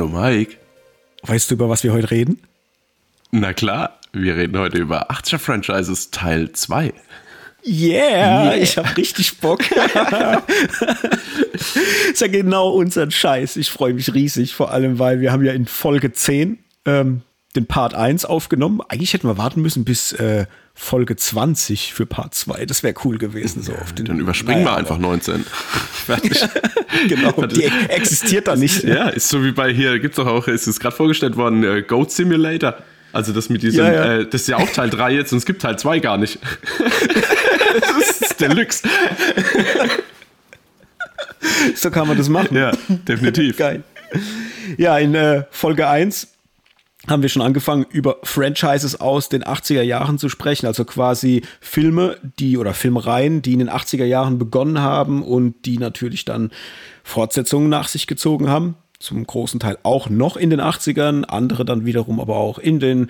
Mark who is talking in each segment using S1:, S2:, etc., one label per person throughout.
S1: Hallo
S2: Mike.
S1: Weißt du, über was wir heute reden?
S2: Na klar, wir reden heute über 80er Franchises Teil 2.
S1: Yeah, yeah. ich hab richtig Bock. ist ja genau unser Scheiß. Ich freue mich riesig, vor allem, weil wir haben ja in Folge 10 ähm, den Part 1 aufgenommen. Eigentlich hätten wir warten müssen bis äh, Folge 20 für Part 2. Das wäre cool gewesen. So auf
S2: den, Dann überspringen naja, wir einfach 19.
S1: Fertig. genau, die existiert da nicht.
S2: Ja, ist so wie bei hier, gibt es doch auch, ist es gerade vorgestellt worden, äh, Goat Simulator. Also das mit diesem, ja, ja. Äh, das ist ja auch Teil 3 jetzt und es gibt Teil 2 gar nicht. das ist Deluxe.
S1: so kann man das machen.
S2: Ja, definitiv.
S1: Geil. Ja, in äh, Folge 1 haben wir schon angefangen, über Franchises aus den 80er Jahren zu sprechen, also quasi Filme, die oder Filmreihen, die in den 80er Jahren begonnen haben und die natürlich dann Fortsetzungen nach sich gezogen haben. Zum großen Teil auch noch in den 80ern, andere dann wiederum aber auch in den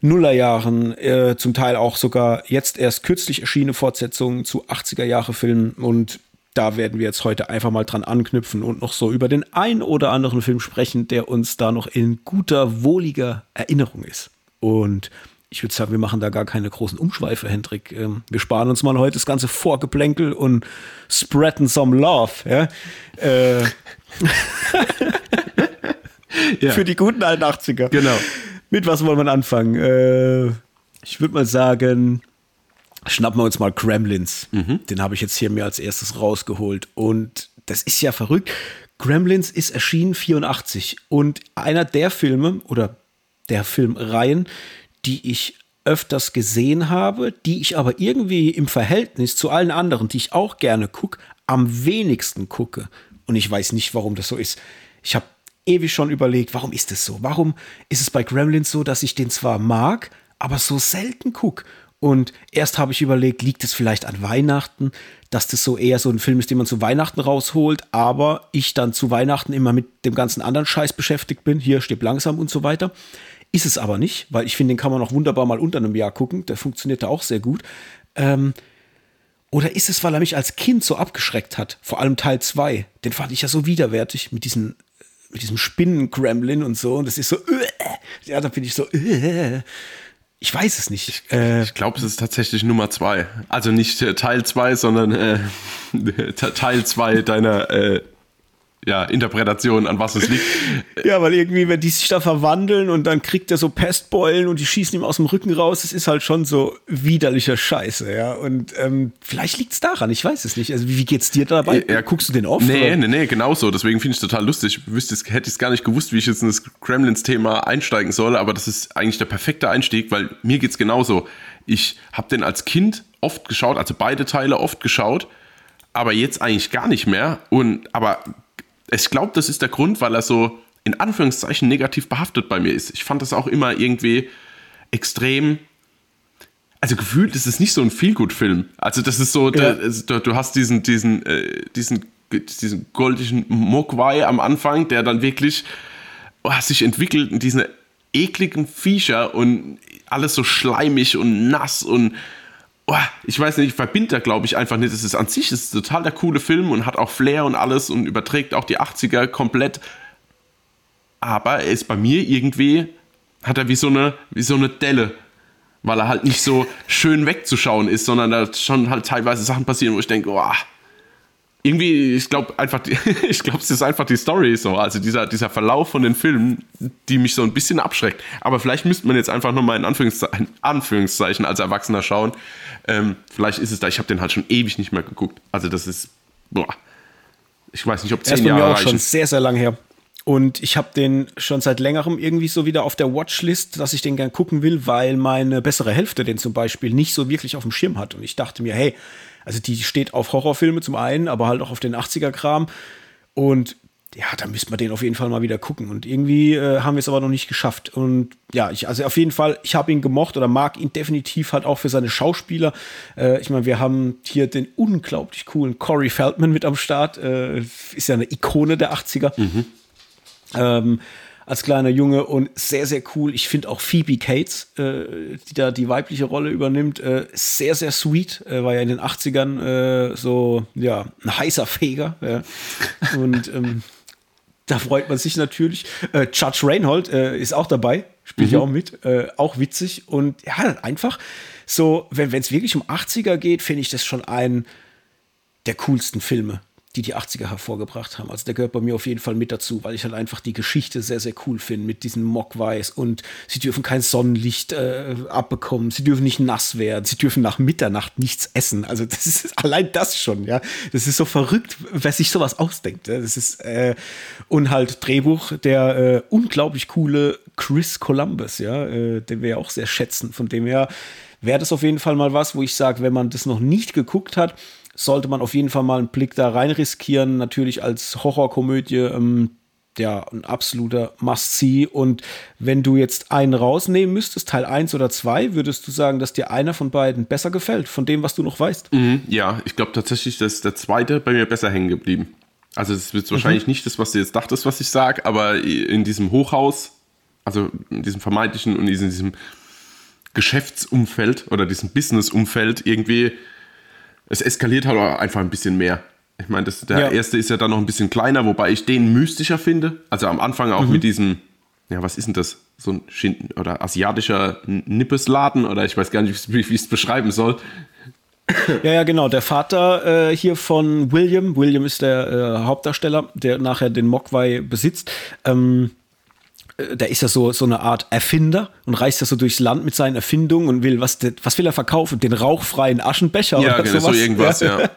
S1: Nullerjahren, äh, zum Teil auch sogar jetzt erst kürzlich erschienene Fortsetzungen zu 80er Jahre Filmen und da werden wir jetzt heute einfach mal dran anknüpfen und noch so über den ein oder anderen Film sprechen, der uns da noch in guter, wohliger Erinnerung ist. Und ich würde sagen, wir machen da gar keine großen Umschweife, Hendrik. Ähm, wir sparen uns mal heute das ganze Vorgeplänkel und spreaden some love. Ja? Äh, ja. Für die guten alten 80er.
S2: Genau.
S1: Mit was wollen wir anfangen? Äh, ich würde mal sagen, schnappen wir uns mal Gremlins. Mhm. Den habe ich jetzt hier mir als erstes rausgeholt. Und das ist ja verrückt. Gremlins ist erschienen 84 und einer der Filme oder der Filmreihen, die ich öfters gesehen habe, die ich aber irgendwie im Verhältnis zu allen anderen, die ich auch gerne gucke, am wenigsten gucke. Und ich weiß nicht, warum das so ist. Ich habe ewig schon überlegt, warum ist das so? Warum ist es bei Gremlins so, dass ich den zwar mag, aber so selten gucke? Und erst habe ich überlegt, liegt es vielleicht an Weihnachten, dass das so eher so ein Film ist, den man zu Weihnachten rausholt, aber ich dann zu Weihnachten immer mit dem ganzen anderen Scheiß beschäftigt bin. Hier steht langsam und so weiter. Ist es aber nicht, weil ich finde, den kann man auch wunderbar mal unter einem Jahr gucken. Der funktioniert da auch sehr gut. Ähm, oder ist es, weil er mich als Kind so abgeschreckt hat? Vor allem Teil 2. Den fand ich ja so widerwärtig mit diesem, mit diesem Spinnen-Gremlin und so. Und das ist so, äh, ja, da bin ich so, äh. Ich weiß es nicht.
S2: Ich, äh, ich glaube, es ist tatsächlich Nummer zwei. Also nicht äh, Teil zwei, sondern äh, Teil zwei deiner äh, ja, Interpretation, an was es liegt.
S1: ja, weil irgendwie, wenn die sich da verwandeln und dann kriegt er so Pestbeulen und die schießen ihm aus dem Rücken raus, es ist halt schon so widerlicher Scheiße, ja. Und ähm, vielleicht liegt es daran, ich weiß es nicht. Also, wie, wie geht's dir dabei?
S2: Ja, guckst du den oft? Nee, oder? nee, nee, genau so. Deswegen finde ich es total lustig. Wüsste, hätte ich es gar nicht gewusst, wie ich jetzt in das Gremlins-Thema einsteigen soll, aber das ist eigentlich der perfekte Einstieg, weil mir geht es genauso. Ich habe den als Kind oft geschaut, also beide Teile oft geschaut, aber jetzt eigentlich gar nicht mehr. Und aber ich glaube, das ist der Grund, weil er so in Anführungszeichen negativ behaftet bei mir ist. Ich fand das auch immer irgendwie extrem. Also gefühlt ist es nicht so ein Feelgood-Film. Also das ist so, ja. da, du hast diesen, diesen, äh, diesen, diesen goldischen Mogwai am Anfang, der dann wirklich oh, sich entwickelt in diesen ekligen Viecher und alles so schleimig und nass und oh, ich weiß nicht, ich verbinde da glaube ich einfach nicht. Es ist an sich ist total der coole Film und hat auch Flair und alles und überträgt auch die 80er komplett. Aber er ist bei mir irgendwie, hat er wie so eine, wie so eine Delle. Weil er halt nicht so schön wegzuschauen ist, sondern da schon halt teilweise Sachen passieren, wo ich denke, oh, irgendwie, ich glaube einfach, ich glaube, es ist einfach die Story so, also dieser, dieser Verlauf von den Filmen, die mich so ein bisschen abschreckt. Aber vielleicht müsste man jetzt einfach nochmal in Anführungszeichen, Anführungszeichen als Erwachsener schauen. Ähm, vielleicht ist es da, ich habe den halt schon ewig nicht mehr geguckt. Also das ist, boah, ich weiß nicht, ob zehn Jahre
S1: mir auch reichen. schon sehr, sehr lang her. Und ich habe den schon seit längerem irgendwie so wieder auf der Watchlist, dass ich den gern gucken will, weil meine bessere Hälfte den zum Beispiel nicht so wirklich auf dem Schirm hat. Und ich dachte mir, hey, also die steht auf Horrorfilme zum einen, aber halt auch auf den 80er-Kram. Und ja, da müsste man den auf jeden Fall mal wieder gucken. Und irgendwie äh, haben wir es aber noch nicht geschafft. Und ja, ich, also auf jeden Fall, ich habe ihn gemocht oder mag ihn definitiv halt auch für seine Schauspieler. Äh, ich meine, wir haben hier den unglaublich coolen Corey Feldman mit am Start. Äh, ist ja eine Ikone der 80er. Mhm. Ähm, als kleiner Junge und sehr, sehr cool. Ich finde auch Phoebe Cates, äh, die da die weibliche Rolle übernimmt, äh, sehr, sehr sweet. Äh, war ja in den 80ern äh, so, ja, ein heißer Feger. Ja. Und ähm, Da freut man sich natürlich. Äh, Judge Reinhold äh, ist auch dabei, spielt mhm. ja auch mit, auch witzig. Und ja, einfach so, wenn es wirklich um 80er geht, finde ich das schon ein der coolsten Filme die die 80er hervorgebracht haben. Also der gehört bei mir auf jeden Fall mit dazu, weil ich halt einfach die Geschichte sehr, sehr cool finde mit diesem Mockweiß und sie dürfen kein Sonnenlicht äh, abbekommen, sie dürfen nicht nass werden, sie dürfen nach Mitternacht nichts essen. Also das ist allein das schon, ja. Das ist so verrückt, wer sich sowas ausdenkt. Ja? Das ist äh, und halt Drehbuch der äh, unglaublich coole Chris Columbus, ja, äh, den wir ja auch sehr schätzen. Von dem her wäre das auf jeden Fall mal was, wo ich sage, wenn man das noch nicht geguckt hat, sollte man auf jeden Fall mal einen Blick da rein riskieren. Natürlich als Horrorkomödie, ähm, ja, ein absoluter Must-See. Und wenn du jetzt einen rausnehmen müsstest, Teil 1 oder 2, würdest du sagen, dass dir einer von beiden besser gefällt, von dem, was du noch weißt?
S2: Mhm, ja, ich glaube tatsächlich, dass der zweite bei mir besser hängen geblieben. Also es wird wahrscheinlich mhm. nicht das, was du jetzt dachtest, was ich sage, aber in diesem Hochhaus, also in diesem vermeintlichen und in diesem Geschäftsumfeld oder diesem Businessumfeld irgendwie es eskaliert halt auch einfach ein bisschen mehr. Ich meine, der ja. erste ist ja dann noch ein bisschen kleiner, wobei ich den mystischer finde. Also am Anfang auch mhm. mit diesem, ja, was ist denn das? So ein Schinden oder asiatischer Nippesladen oder ich weiß gar nicht, wie, wie ich es beschreiben soll.
S1: Ja, ja, genau. Der Vater äh, hier von William, William ist der äh, Hauptdarsteller, der nachher den Mogwai besitzt. Ähm, der ist ja so, so eine Art Erfinder und reist ja so durchs Land mit seinen Erfindungen und will, was, was will er verkaufen? Den rauchfreien Aschenbecher
S2: ja, oder genau, sowas? so irgendwas, ja.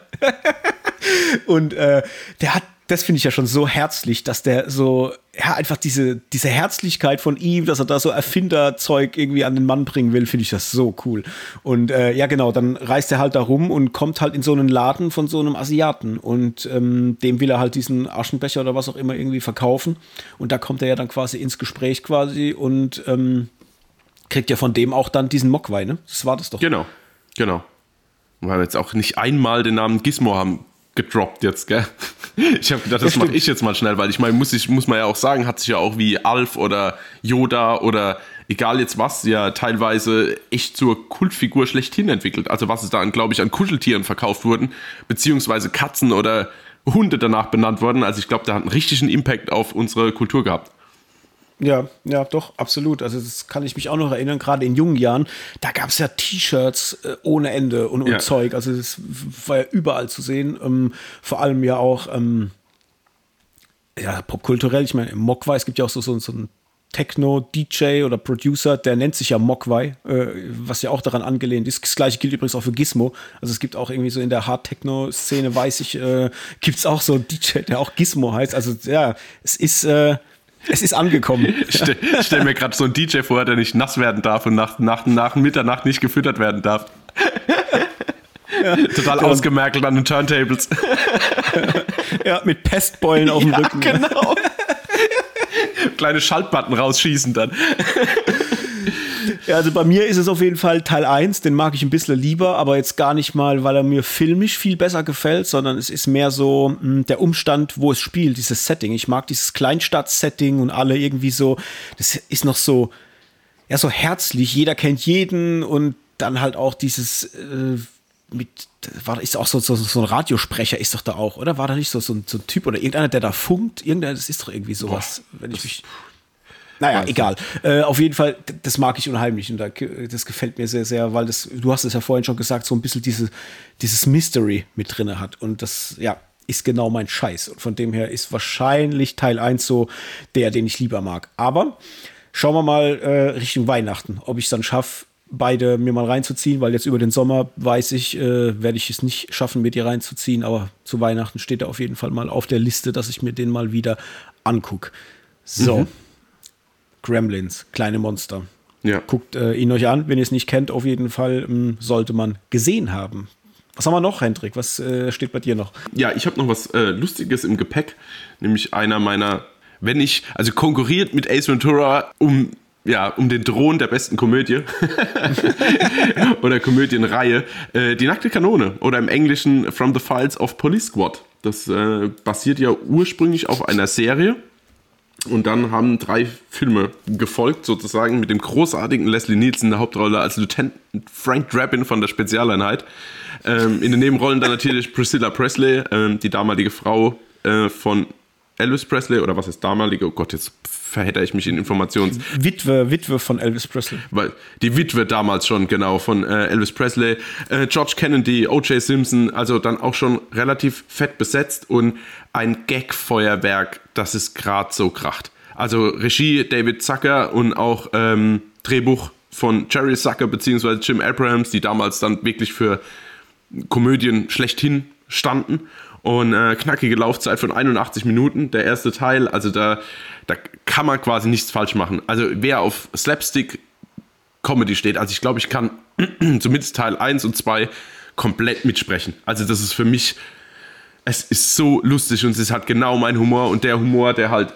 S1: und äh, der hat das finde ich ja schon so herzlich, dass der so, ja, einfach diese, diese Herzlichkeit von ihm, dass er da so Erfinderzeug irgendwie an den Mann bringen will, finde ich das so cool. Und äh, ja, genau, dann reist er halt da rum und kommt halt in so einen Laden von so einem Asiaten und ähm, dem will er halt diesen Aschenbecher oder was auch immer irgendwie verkaufen. Und da kommt er ja dann quasi ins Gespräch quasi und ähm, kriegt ja von dem auch dann diesen Mockwein, ne? Das war das doch.
S2: Genau, genau. Weil wir jetzt auch nicht einmal den Namen Gizmo haben gedroppt jetzt, gell? Ich habe gedacht, das mache ich jetzt mal schnell, weil ich meine, muss, ich, muss man ja auch sagen, hat sich ja auch wie Alf oder Yoda oder egal jetzt was, ja teilweise echt zur Kultfigur schlechthin entwickelt. Also was es da, glaube ich, an Kuscheltieren verkauft wurden, beziehungsweise Katzen oder Hunde danach benannt wurden. Also ich glaube, der hat einen richtigen Impact auf unsere Kultur gehabt.
S1: Ja, ja, doch, absolut. Also das kann ich mich auch noch erinnern, gerade in jungen Jahren, da gab es ja T-Shirts äh, ohne Ende und, und ja. Zeug. Also das war ja überall zu sehen. Ähm, vor allem ja auch ähm, ja, popkulturell. Ich meine, im Mogwai, es gibt ja auch so, so, so einen Techno-DJ oder Producer, der nennt sich ja Mogwai, äh, was ja auch daran angelehnt ist. Das gleiche gilt übrigens auch für Gizmo. Also es gibt auch irgendwie so in der Hard-Techno-Szene, weiß ich, äh, gibt es auch so einen DJ, der auch Gizmo heißt. Also ja, es ist äh, es ist angekommen.
S2: Ich stelle stell mir gerade so einen DJ vor, der nicht nass werden darf und nach, nach, nach Mitternacht nicht gefüttert werden darf. Ja. Total ausgemerkelt an den Turntables.
S1: Ja, mit Pestbeulen auf dem ja, Rücken.
S2: Genau. Kleine Schaltbutton rausschießen dann.
S1: Ja, also bei mir ist es auf jeden Fall Teil 1, den mag ich ein bisschen lieber, aber jetzt gar nicht mal, weil er mir filmisch viel besser gefällt, sondern es ist mehr so mh, hm, der Umstand, wo es spielt, dieses Setting. Ich mag dieses Kleinstadt-Setting und alle irgendwie so, das ist noch so, ja, so herzlich, jeder kennt jeden und dann halt auch dieses äh, mit, war ist auch so, so, so ein Radiosprecher ist doch da auch, oder? War da nicht so, so, ein, so ein Typ oder irgendeiner, der da funkt? Irgendeiner, das ist doch irgendwie sowas, Boah, wenn ich mich. Naja, also. egal. Äh, auf jeden Fall, das mag ich unheimlich und da, das gefällt mir sehr, sehr, weil das, du hast es ja vorhin schon gesagt, so ein bisschen diese, dieses Mystery mit drin hat. Und das, ja, ist genau mein Scheiß. Und von dem her ist wahrscheinlich Teil 1 so der, den ich lieber mag. Aber schauen wir mal äh, Richtung Weihnachten, ob ich es dann schaffe, beide mir mal reinzuziehen, weil jetzt über den Sommer weiß ich, äh, werde ich es nicht schaffen, mir die reinzuziehen, aber zu Weihnachten steht er auf jeden Fall mal auf der Liste, dass ich mir den mal wieder angucke. So. Mhm. Gremlins, kleine Monster. Ja. Guckt äh, ihn euch an, wenn ihr es nicht kennt, auf jeden Fall ähm, sollte man gesehen haben. Was haben wir noch, Hendrik? Was äh, steht bei dir noch?
S2: Ja, ich habe noch was äh, Lustiges im Gepäck, nämlich einer meiner, wenn ich, also konkurriert mit Ace Ventura um ja, um den Thron der besten Komödie oder Komödienreihe, äh, die nackte Kanone oder im Englischen From the Files of Police Squad. Das äh, basiert ja ursprünglich auf einer Serie und dann haben drei Filme gefolgt, sozusagen, mit dem großartigen Leslie Nielsen in der Hauptrolle als Lieutenant Frank Drabin von der Spezialeinheit. Ähm, in den Nebenrollen dann natürlich Priscilla Presley, ähm, die damalige Frau äh, von Elvis Presley oder was ist damalige? Oh Gott, jetzt verhedder ich mich in Informations.
S1: Witwe, Witwe von Elvis Presley.
S2: Weil die Witwe damals schon, genau, von äh, Elvis Presley. Äh, George Kennedy, O.J. Simpson, also dann auch schon relativ fett besetzt und ein Gag-Feuerwerk, das ist gerade so kracht. Also Regie David Zucker und auch ähm, Drehbuch von Jerry Zucker bzw. Jim Abrahams, die damals dann wirklich für Komödien schlechthin standen. Und äh, knackige Laufzeit von 81 Minuten, der erste Teil. Also da, da kann man quasi nichts falsch machen. Also wer auf Slapstick Comedy steht, also ich glaube, ich kann zumindest Teil 1 und 2 komplett mitsprechen. Also das ist für mich, es ist so lustig und es halt genau mein Humor und der Humor, der halt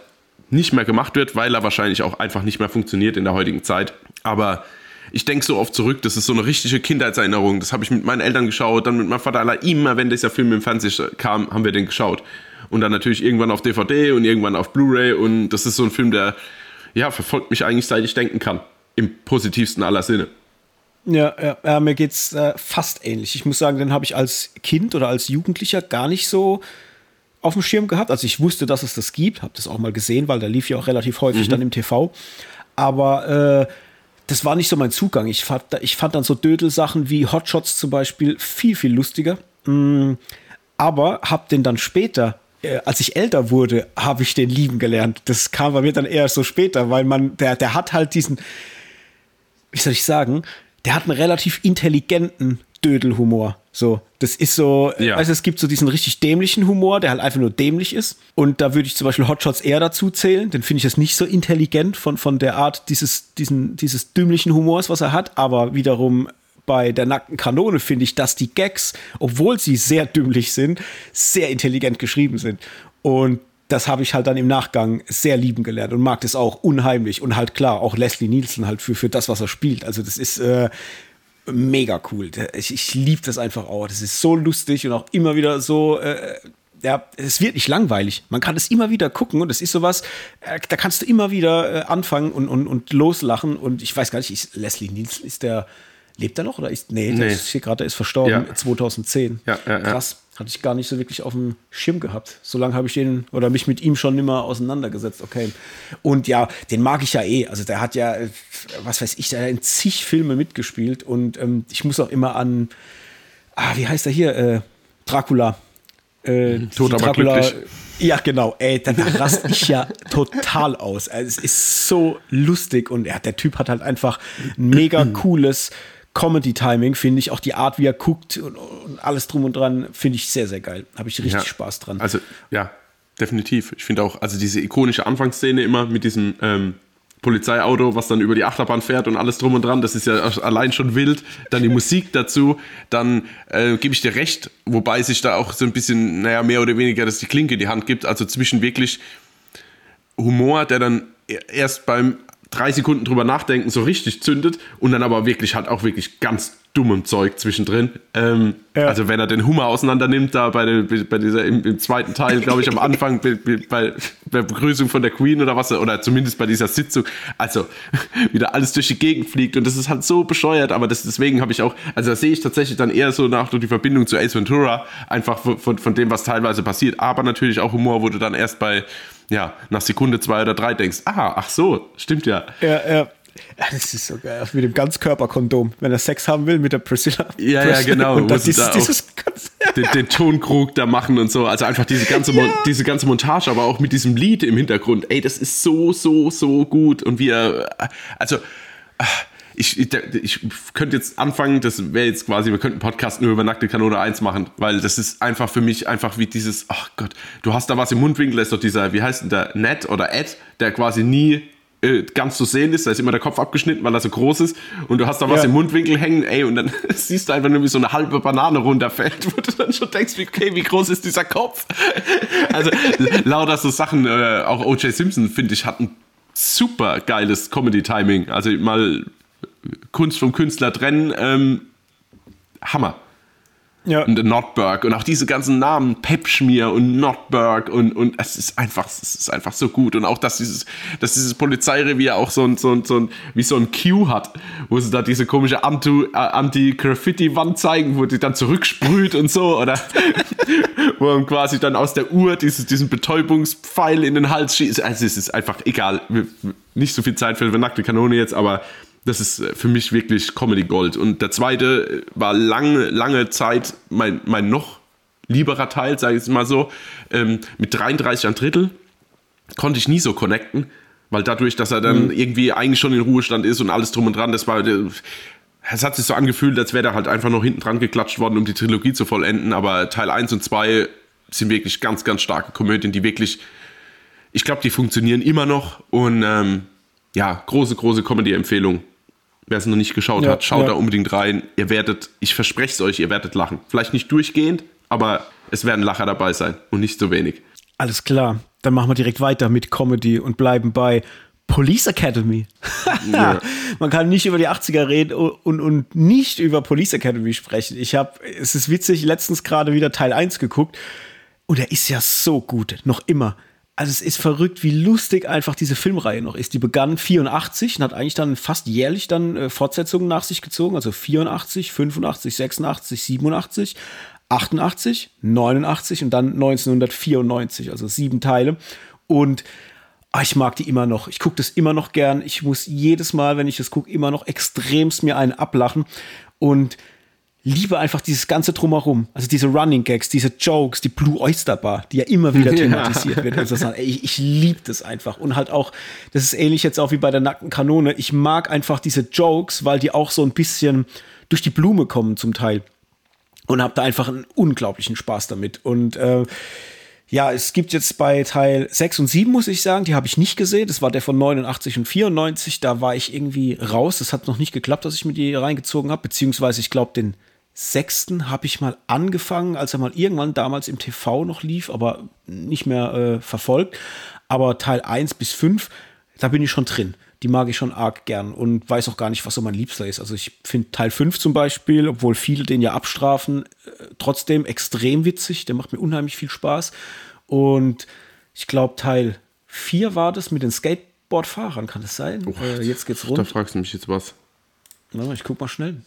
S2: nicht mehr gemacht wird, weil er wahrscheinlich auch einfach nicht mehr funktioniert in der heutigen Zeit. Aber ich denke so oft zurück, das ist so eine richtige Kindheitserinnerung. Das habe ich mit meinen Eltern geschaut, dann mit meinem Vater. Immer wenn dieser Film im Fernsehen kam, haben wir den geschaut. Und dann natürlich irgendwann auf DVD und irgendwann auf Blu-ray. Und das ist so ein Film, der ja, verfolgt mich eigentlich, seit ich denken kann. Im positivsten aller Sinne.
S1: Ja, ja, ja mir geht's äh, fast ähnlich. Ich muss sagen, den habe ich als Kind oder als Jugendlicher gar nicht so auf dem Schirm gehabt. Also ich wusste, dass es das gibt, habe das auch mal gesehen, weil der lief ja auch relativ häufig mhm. dann im TV. Aber äh, das war nicht so mein Zugang. Ich fand, ich fand dann so Dödelsachen wie Hotshots zum Beispiel viel, viel lustiger. Mm, aber habe den dann später, als ich älter wurde, habe ich den lieben gelernt. Das kam bei mir dann eher so später, weil man, der, der hat halt diesen, wie soll ich sagen, der hat einen relativ intelligenten Dödelhumor. So, das ist so, ja. also es gibt so diesen richtig dämlichen Humor, der halt einfach nur dämlich ist. Und da würde ich zum Beispiel Hotshots eher dazu zählen. Den finde ich jetzt nicht so intelligent von, von der Art dieses, diesen, dieses dümmlichen Humors, was er hat. Aber wiederum bei der nackten Kanone finde ich, dass die Gags, obwohl sie sehr dümmlich sind, sehr intelligent geschrieben sind. Und das habe ich halt dann im Nachgang sehr lieben gelernt und mag das auch unheimlich. Und halt klar, auch Leslie Nielsen halt für, für das, was er spielt. Also das ist, äh, mega cool. Ich, ich liebe das einfach auch. Das ist so lustig und auch immer wieder so. Äh, ja, es wird nicht langweilig. Man kann es immer wieder gucken und es ist sowas, äh, da kannst du immer wieder äh, anfangen und, und, und loslachen. Und ich weiß gar nicht, ist, Leslie Nielsen ist der, lebt er noch oder ist, nee, nee. der ist hier gerade, ist verstorben, ja. 2010. Ja, ja, Krass. Hatte ich gar nicht so wirklich auf dem Schirm gehabt. So lange habe ich den oder mich mit ihm schon immer auseinandergesetzt. Okay. Und ja, den mag ich ja eh. Also der hat ja, was weiß ich, der hat in zig Filme mitgespielt. Und ähm, ich muss auch immer an, ah, wie heißt er hier? Äh, Dracula.
S2: Äh, Tot aber Dracula, glücklich.
S1: Ja, genau. Ey, dann raste ich ja total aus. Also, es ist so lustig und ja, der Typ hat halt einfach ein mega cooles Comedy-Timing, finde ich. Auch die Art, wie er guckt und, und alles drum und dran, finde ich sehr, sehr geil. Habe ich richtig ja, Spaß dran.
S2: Also, ja, definitiv. Ich finde auch, also diese ikonische Anfangsszene immer mit diesem ähm, Polizeiauto, was dann über die Achterbahn fährt und alles drum und dran, das ist ja allein schon wild. Dann die Musik dazu, dann äh, gebe ich dir recht, wobei sich da auch so ein bisschen, naja, mehr oder weniger, dass die Klinke in die Hand gibt. Also zwischen wirklich Humor, der dann e-, erst beim drei Sekunden drüber nachdenken so richtig zündet und dann aber wirklich halt auch wirklich ganz dummem Zeug zwischendrin. Ähm, ja. Also wenn er den Hummer auseinander nimmt, da bei, der, bei dieser im, im zweiten Teil, glaube ich, am Anfang bei, bei, der Begrüßung von der Queen oder was, oder zumindest bei dieser Sitzung, also wieder alles durch die Gegend fliegt und das ist halt so bescheuert, aber das, deswegen habe ich auch, also da sehe ich tatsächlich dann eher so nach die Verbindung zu Ace Ventura, einfach von, von dem, was teilweise passiert, aber natürlich auch Humor, wo du dann erst bei ja, nach Sekunde zwei oder drei denkst, ah, ach so, stimmt ja.
S1: Ja, ja. Ja, das ist so geil. Mit dem Ganzkörperkondom, wenn er Sex haben will mit der Priscilla.
S2: Ja, Priscilla. ja, genau. Und dann dieses, da dieses den, den, Tonkrug da machen und so. Also einfach diese ganze, ja. diese ganze Montage, aber auch mit diesem Lied im Hintergrund. Ey, das ist so, so, so gut. Und wir, also, ich, ich, ich könnte jetzt anfangen, das wäre jetzt quasi, wir könnten Podcast nur über Nackte Kanone 1 machen, weil das ist einfach für mich einfach wie dieses, ach Gott, du hast da was im Mundwinkel, ist doch dieser, wie heißt denn der, Ned oder Ed, der quasi nie äh, ganz zu sehen ist, da ist immer der Kopf abgeschnitten, weil er so groß ist und du hast da was ja. im Mundwinkel hängen, ey, und dann siehst du einfach nur, wie so eine halbe Banane runterfällt, wo du dann schon denkst, okay, wie groß ist dieser Kopf? also lauter so Sachen, äh, auch O.J. Simpson, finde ich, hat ein super geiles Comedy-Timing. Also mal Kunst vom Künstler trennen, ähm, Hammer. Ja. Und Notberg und auch diese ganzen Namen, Pepschmier und Notberg und, und es ist einfach, es ist einfach so gut. Und auch, dass dieses, dass dieses Polizeirevier auch so ein, so ein, so ein, wie so ein Q hat, wo sie da diese komische äh, Anti-Graffiti-Wand zeigen, wo die dann zurücksprüht und so, oder wo man quasi dann aus der Uhr dieses, diesen Betäubungspfeil in den Hals schießt. Also es ist einfach egal. Nicht so viel Zeit für eine nackte Kanone jetzt, aber das ist äh, für mich wirklich Comedy Gold. Und der zweite äh, war lange, lange Zeit mein, mein noch lieberer Teil, sage ich es mal so. Ähm, mit 33 ein Drittel konnte ich nie so connecten, weil dadurch, dass er dann mhm. irgendwie eigentlich schon in Ruhestand ist und alles drum und dran, das war. Äh, es hat sich so angefühlt, als wäre er halt einfach noch hinten dran geklatscht worden, um die Trilogie zu vollenden. Aber Teil 1 und 2 sind wirklich ganz, ganz starke Komödien, die wirklich, ich glaube, die funktionieren immer noch. Und ähm, ja, große, große Comedy-Empfehlung Wer es noch nicht geschaut ja, hat, schaut ja. da unbedingt rein. Ihr werdet, ich verspreche es euch, ihr werdet lachen. Vielleicht nicht durchgehend, aber es werden Lacher dabei sein und nicht so wenig.
S1: Alles klar. Dann machen wir direkt weiter mit Comedy und bleiben bei Police Academy. ja. Man kann nicht über die 80er reden und, und nicht über Police Academy sprechen. Ich habe, es ist witzig, letztens gerade wieder Teil 1 geguckt und er ist ja so gut, noch immer also es ist verrückt, wie lustig einfach diese Filmreihe noch ist. Die begann 84 und hat eigentlich dann fast jährlich dann äh, Fortsetzungen nach sich gezogen. Also 84, 85, 86, 87, 88, 89 und dann 1994. Also sieben Teile. Und oh, ich mag die immer noch. Ich gucke das immer noch gern. Ich muss jedes Mal, wenn ich das gucke, immer noch extremst mir einen ablachen. Und liebe einfach dieses ganze Drumherum. Also diese Running Gags, diese Jokes, die Blue Oyster Bar, die ja immer wieder thematisiert ja. wird. Also ich, ich liebe das einfach. Und halt auch, das ist ähnlich jetzt auch wie bei der nackten Kanone. Ich mag einfach diese Jokes, weil die auch so ein bisschen durch die Blume kommen zum Teil. Und habe da einfach einen unglaublichen Spaß damit. Und äh, ja, es gibt jetzt bei Teil 6 und 7, muss ich sagen, die habe ich nicht gesehen. Das war der von 89 und 94. Da war ich irgendwie raus. Das hat noch nicht geklappt, dass ich mir die reingezogen habe. Beziehungsweise, ich glaube, den sechsten habe ich mal angefangen, als er mal irgendwann damals im TV noch lief, aber nicht mehr äh, verfolgt. Aber Teil 1 bis 5, da bin ich schon drin. Die mag ich schon arg gern und weiß auch gar nicht, was so mein Liebster ist. Also ich finde Teil 5 zum Beispiel, obwohl viele den ja abstrafen, äh, trotzdem extrem witzig. Der macht mir unheimlich viel Spaß. Und ich glaube, Teil 4 war das mit den Skateboardfahrern, kann das sein?
S2: Oh, äh, jetzt geht's rund. Da fragst du mich jetzt was.
S1: Na, ich guck mal schnell.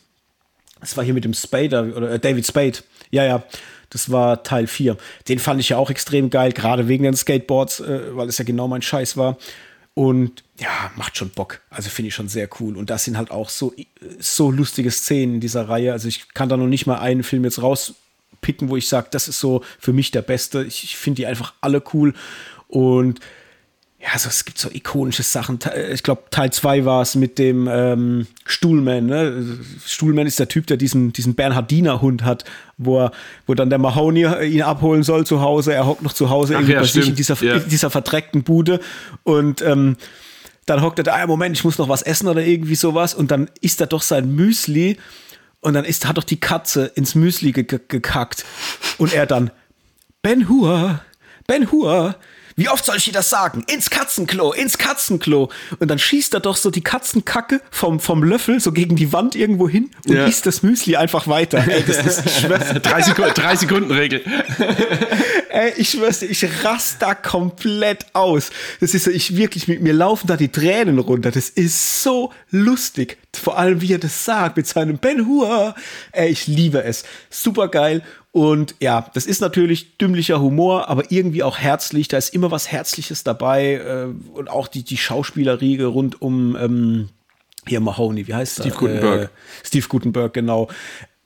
S1: Das war hier mit dem Spade oder äh, David Spade. Ja, ja. Das war Teil 4. Den fand ich ja auch extrem geil, gerade wegen den Skateboards, äh, weil es ja genau mein Scheiß war. Und ja, macht schon Bock. Also finde ich schon sehr cool. Und das sind halt auch so, so lustige Szenen in dieser Reihe. Also ich kann da noch nicht mal einen Film jetzt rauspicken, wo ich sage, das ist so für mich der beste. Ich, ich finde die einfach alle cool. Und ja, also es gibt so ikonische Sachen. Ich glaube, Teil 2 war es mit dem ähm, Stuhlman. Ne? Stuhlman ist der Typ, der diesen, diesen Bernhardiner-Hund hat, wo, er, wo dann der Mahoney ihn abholen soll zu Hause. Er hockt noch zu Hause irgendwie ja, bei sich in dieser, ja. in dieser verdreckten Bude. Und ähm, dann hockt er da, ah, Moment, ich muss noch was essen oder irgendwie sowas. Und dann isst er doch sein Müsli. Und dann ist, hat doch die Katze ins Müsli ge gekackt. Und er dann, Ben Hur, Ben Hur, wie oft soll ich dir das sagen? Ins Katzenklo, ins Katzenklo. Und dann schießt er doch so die Katzenkacke vom, vom Löffel so gegen die Wand irgendwo hin und ja. isst das Müsli einfach weiter. Ey, das ist,
S2: ich drei Sekunden Regel.
S1: Ey, ich schwör's dir, ich raste da komplett aus. Das ist so, ich wirklich, mit mir laufen da die Tränen runter. Das ist so lustig. Vor allem, wie er das sagt mit seinem Ben Hur. Ey, ich liebe es. Super geil. Und ja, das ist natürlich dümmlicher Humor, aber irgendwie auch herzlich. Da ist immer was Herzliches dabei. Äh, und auch die, die Schauspielerriege rund um ähm, hier Mahoney, wie heißt
S2: Steve er? Gutenberg. Äh,
S1: Steve Gutenberg, genau.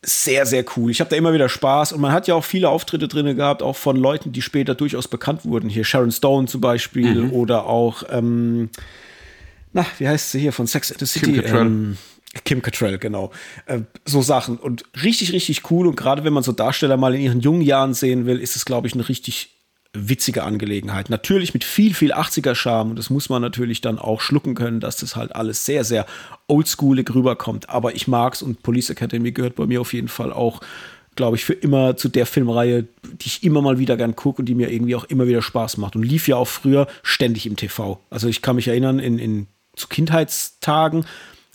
S1: Sehr, sehr cool. Ich habe da immer wieder Spaß und man hat ja auch viele Auftritte drin gehabt, auch von Leuten, die später durchaus bekannt wurden. Hier Sharon Stone zum Beispiel mhm. oder auch, ähm, na, wie heißt sie hier von Sex and the City? Kim ähm, Kim Cattrall, genau. Äh, so Sachen. Und richtig, richtig cool. Und gerade wenn man so Darsteller mal in ihren jungen Jahren sehen will, ist es, glaube ich, eine richtig witzige Angelegenheit. Natürlich mit viel, viel 80er-Charme. Und das muss man natürlich dann auch schlucken können, dass das halt alles sehr, sehr oldschoolig rüberkommt. Aber ich mag's und Police Academy gehört bei mir auf jeden Fall auch, glaube ich, für immer zu der Filmreihe, die ich immer mal wieder gern gucke und die mir irgendwie auch immer wieder Spaß macht. Und lief ja auch früher ständig im TV. Also ich kann mich erinnern, in, in zu Kindheitstagen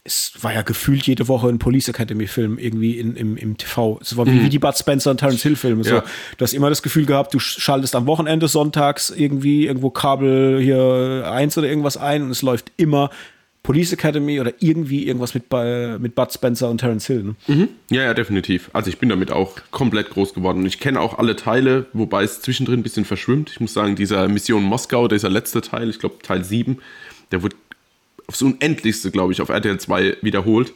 S1: es war ja gefühlt jede Woche ein Police Academy-Film irgendwie in, im, im TV. Es war wie, mhm. wie die Bud Spencer und Terence Hill-Filme. So. Ja. Du hast immer das Gefühl gehabt, du schaltest am Wochenende sonntags irgendwie irgendwo Kabel hier eins oder irgendwas ein und es läuft immer Police Academy oder irgendwie irgendwas mit, mit Bud Spencer und Terence Hill. Ne?
S2: Mhm. Ja, ja, definitiv. Also ich bin damit auch komplett groß geworden. Und ich kenne auch alle Teile, wobei es zwischendrin ein bisschen verschwimmt. Ich muss sagen, dieser Mission Moskau, dieser letzte Teil, ich glaube Teil 7, der wurde aufs Unendlichste, glaube ich, auf RTL 2 wiederholt.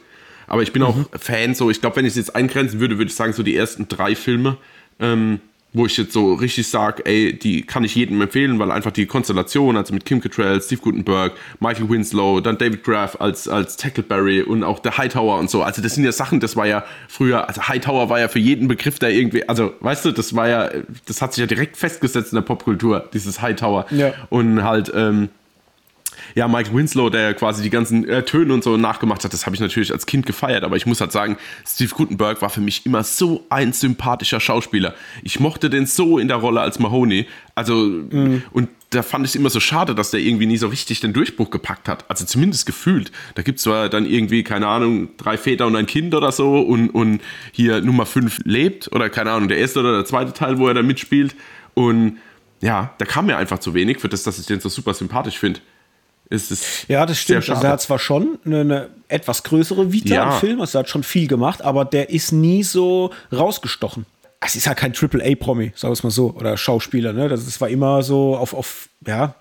S2: Aber ich bin mhm. auch Fan, so, ich glaube, wenn ich es jetzt eingrenzen würde, würde ich sagen, so die ersten drei Filme, ähm, wo ich jetzt so richtig sage, ey, die kann ich jedem empfehlen, weil einfach die Konstellation, also mit Kim Cattrall, Steve Gutenberg, Michael Winslow, dann David Graff als, als Tackleberry und auch der Hightower und so. Also das sind ja Sachen, das war ja früher, also Hightower war ja für jeden Begriff, der irgendwie, also weißt du, das war ja, das hat sich ja direkt festgesetzt in der Popkultur, dieses Hightower. Ja. Und halt, ähm, ja, Mike Winslow, der quasi die ganzen äh, Töne und so nachgemacht hat, das habe ich natürlich als Kind gefeiert, aber ich muss halt sagen, Steve Gutenberg war für mich immer so ein sympathischer Schauspieler. Ich mochte den so in der Rolle als Mahoney. Also, mhm. und da fand ich es immer so schade, dass der irgendwie nie so richtig den Durchbruch gepackt hat. Also zumindest gefühlt. Da gibt es zwar dann irgendwie, keine Ahnung, drei Väter und ein Kind oder so und, und hier Nummer fünf lebt oder keine Ahnung, der erste oder der zweite Teil, wo er da mitspielt. Und ja, da kam mir einfach zu wenig für das, dass ich den so super sympathisch finde ist es.
S1: Ja, das stimmt. Also er hat zwar schon eine, eine etwas größere Vita ja. im Film, also er hat schon viel gemacht, aber der ist nie so rausgestochen. Es ist ja kein Triple-A-Promi, sagen wir es mal so, oder Schauspieler, ne? Das, das war immer so auf, auf, ja,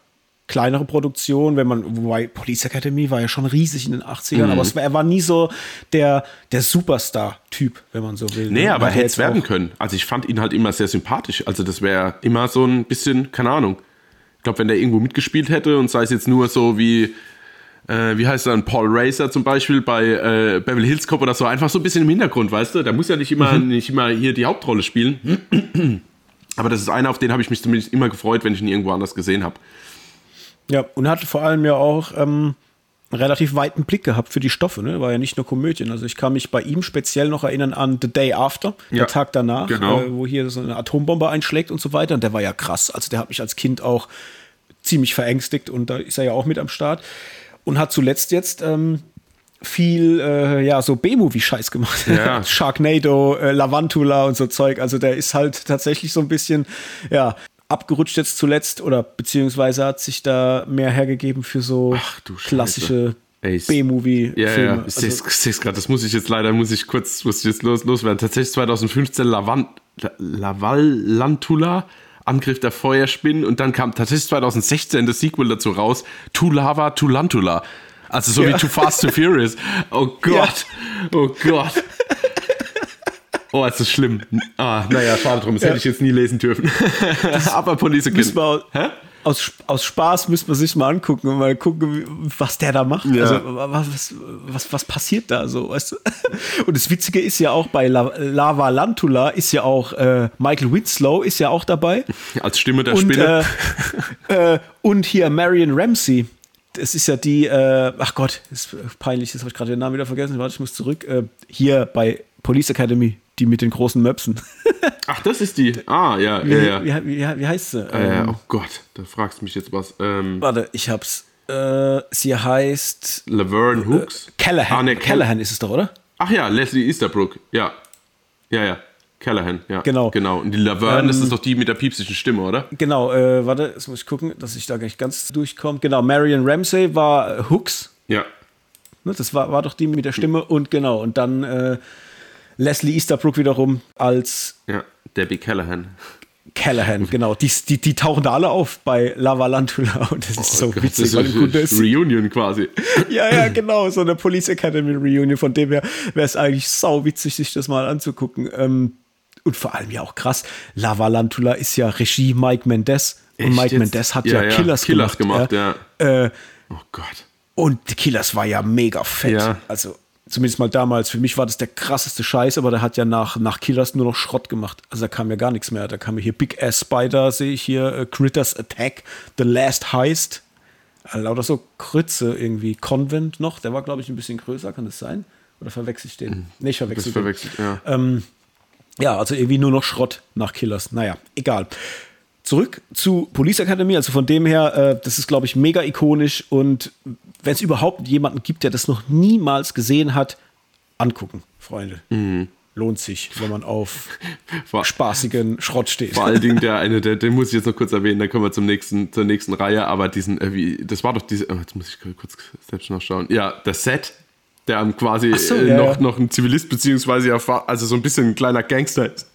S1: kleinere Produktion, wenn man, wobei Police Academy war ja schon riesig in den 80ern, mhm. aber war, er war nie so der, der Superstar-Typ, wenn man so will.
S2: Nee, ne? aber hätte es werden können. Also ich fand ihn halt immer sehr sympathisch. Also das wäre immer so ein bisschen, keine Ahnung, ich glaube, wenn der irgendwo mitgespielt hätte und sei es jetzt nur so wie, äh, wie heißt er dann, Paul Racer zum Beispiel bei äh, Beverly Hills Cop oder so, einfach so ein bisschen im Hintergrund, weißt du? Der muss ja nicht immer, mhm. nicht immer hier die Hauptrolle spielen. Aber das ist einer, auf den habe ich mich zumindest immer gefreut, wenn ich ihn irgendwo anders gesehen habe.
S1: Ja, und hat vor allem ja auch ähm, relativ weiten Blick gehabt für die Stoffe, ne? War ja nicht nur Komödien. Also ich kann mich bei ihm speziell noch erinnern an The Day After, ja, der Tag danach, genau. äh, wo hier so eine Atombombe einschlägt und so weiter. Und der war ja krass. Also der hat mich als Kind auch ziemlich verängstigt und da ist er ja auch mit am Start. Und hat zuletzt jetzt ähm, viel, äh, ja, so B-Movie-Scheiß gemacht. Ja. Sharknado, äh, Lavantula und so Zeug. Also der ist halt tatsächlich so ein bisschen, ja, abgerutscht jetzt zuletzt oder beziehungsweise hat sich da mehr hergegeben für so klassische B-Movie-Filme. Ja, ja,
S2: ich also, sehe es gerade, das muss ich jetzt leider, muss ich kurz, muss ich jetzt los, loswerden. Tatsächlich 2015 Lavant, Lavalantula, Angriff der Feuerspinnen und dann kam tatsächlich 2016 das Sequel dazu raus, Tulava Tulantula. Also so ja. wie Too Fast, Too Furious. Oh Gott, ja. oh Gott. Oh, es ist schlimm. Ah, naja, schade drum, das ja. hätte ich jetzt nie lesen dürfen.
S1: Aber Police Kind. Hä? Aus, aus Spaß müsste man sich mal angucken und mal gucken, was der da macht. Ja. Also, was, was, was passiert da so, weißt du? Und das Witzige ist ja auch bei La Lava Lantula ist ja auch äh, Michael Winslow ist ja auch dabei.
S2: Als Stimme der und, Spinne.
S1: Äh, äh, und hier Marion Ramsey. Das ist ja die, äh, ach Gott, ist peinlich, jetzt habe ich gerade den Namen wieder vergessen. Warte, ich muss zurück. Äh, hier bei Police Academy die mit den großen Möpsen.
S2: Ach, das ist die. Ah, ja,
S1: wie,
S2: ja,
S1: ja. Wie, wie, wie heißt sie?
S2: Äh, oh Gott, da fragst du mich jetzt was.
S1: Ähm, Warte, ich hab's. Äh, sie heißt.
S2: Laverne Hooks?
S1: Äh, Callahan. Ah, nee, Callahan ist es doch, oder?
S2: Ach ja, Leslie Easterbrook. Ja. Ja, ja. Callahan, ja.
S1: Genau.
S2: Genau. Und die Laverne, ähm, das ist doch die mit der piepsigen Stimme, oder?
S1: Genau, äh, warte, jetzt muss ich gucken, dass ich da gleich ganz durchkomme. Genau, Marion Ramsey war Hooks.
S2: Ja.
S1: Ne, das war, war doch die mit der Stimme und genau, und dann äh, Leslie Easterbrook wiederum als
S2: ja, Debbie Callahan.
S1: Callahan, genau. Die, die, die tauchen da alle auf bei Lavalantula und das ist oh so Gott, witzig,
S2: weil im ist Reunion quasi.
S1: ja, ja, genau, so eine Police Academy Reunion, von dem her wäre es eigentlich sau witzig, sich das mal anzugucken. Ähm, und vor allem ja auch krass, Lavalantula ist ja Regie Mike Mendes und Echt Mike jetzt? Mendes hat ja, ja Killers,
S2: Killers gemacht. gemacht
S1: ja. Äh,
S2: oh Gott.
S1: Und Killers war ja mega fett. Ja. Also zumindest mal damals, für mich war das der krasseste Scheiß, aber der hat ja nach, nach Killers nur noch Schrott gemacht. Also da kam ja gar nichts mehr. Da kam hier Big Ass Spider, sehe ich hier, uh, Critters Attack, The Last Heist. Also lauter so Krütze irgendwie. Convent noch, der war, glaube ich, ein bisschen größer, kann das sein? Oder verwechsel ich den? Mhm. Nee, ich verwechsel
S2: den. Verwechselt, ja.
S1: Ähm, ja, also irgendwie nur noch Schrott nach Killers. Naja, egal. Zurück zu Police Academy, also von dem her, äh, das ist, glaube ich, mega ikonisch und wenn es überhaupt jemanden gibt, der das noch niemals gesehen hat, angucken, Freunde. Mhm. Lohnt sich, wenn man auf vor, spaßigen Schrott steht.
S2: Vor allen Dingen der eine, der, den muss ich jetzt noch kurz erwähnen, dann kommen wir zum nächsten, zur nächsten Reihe, aber diesen, äh, wie, das war doch diese, oh, jetzt muss ich kurz selbst noch schauen. Ja, das Set, der quasi so, äh, ja, noch, ja. noch ein Zivilist, beziehungsweise also so ein bisschen ein kleiner Gangster ist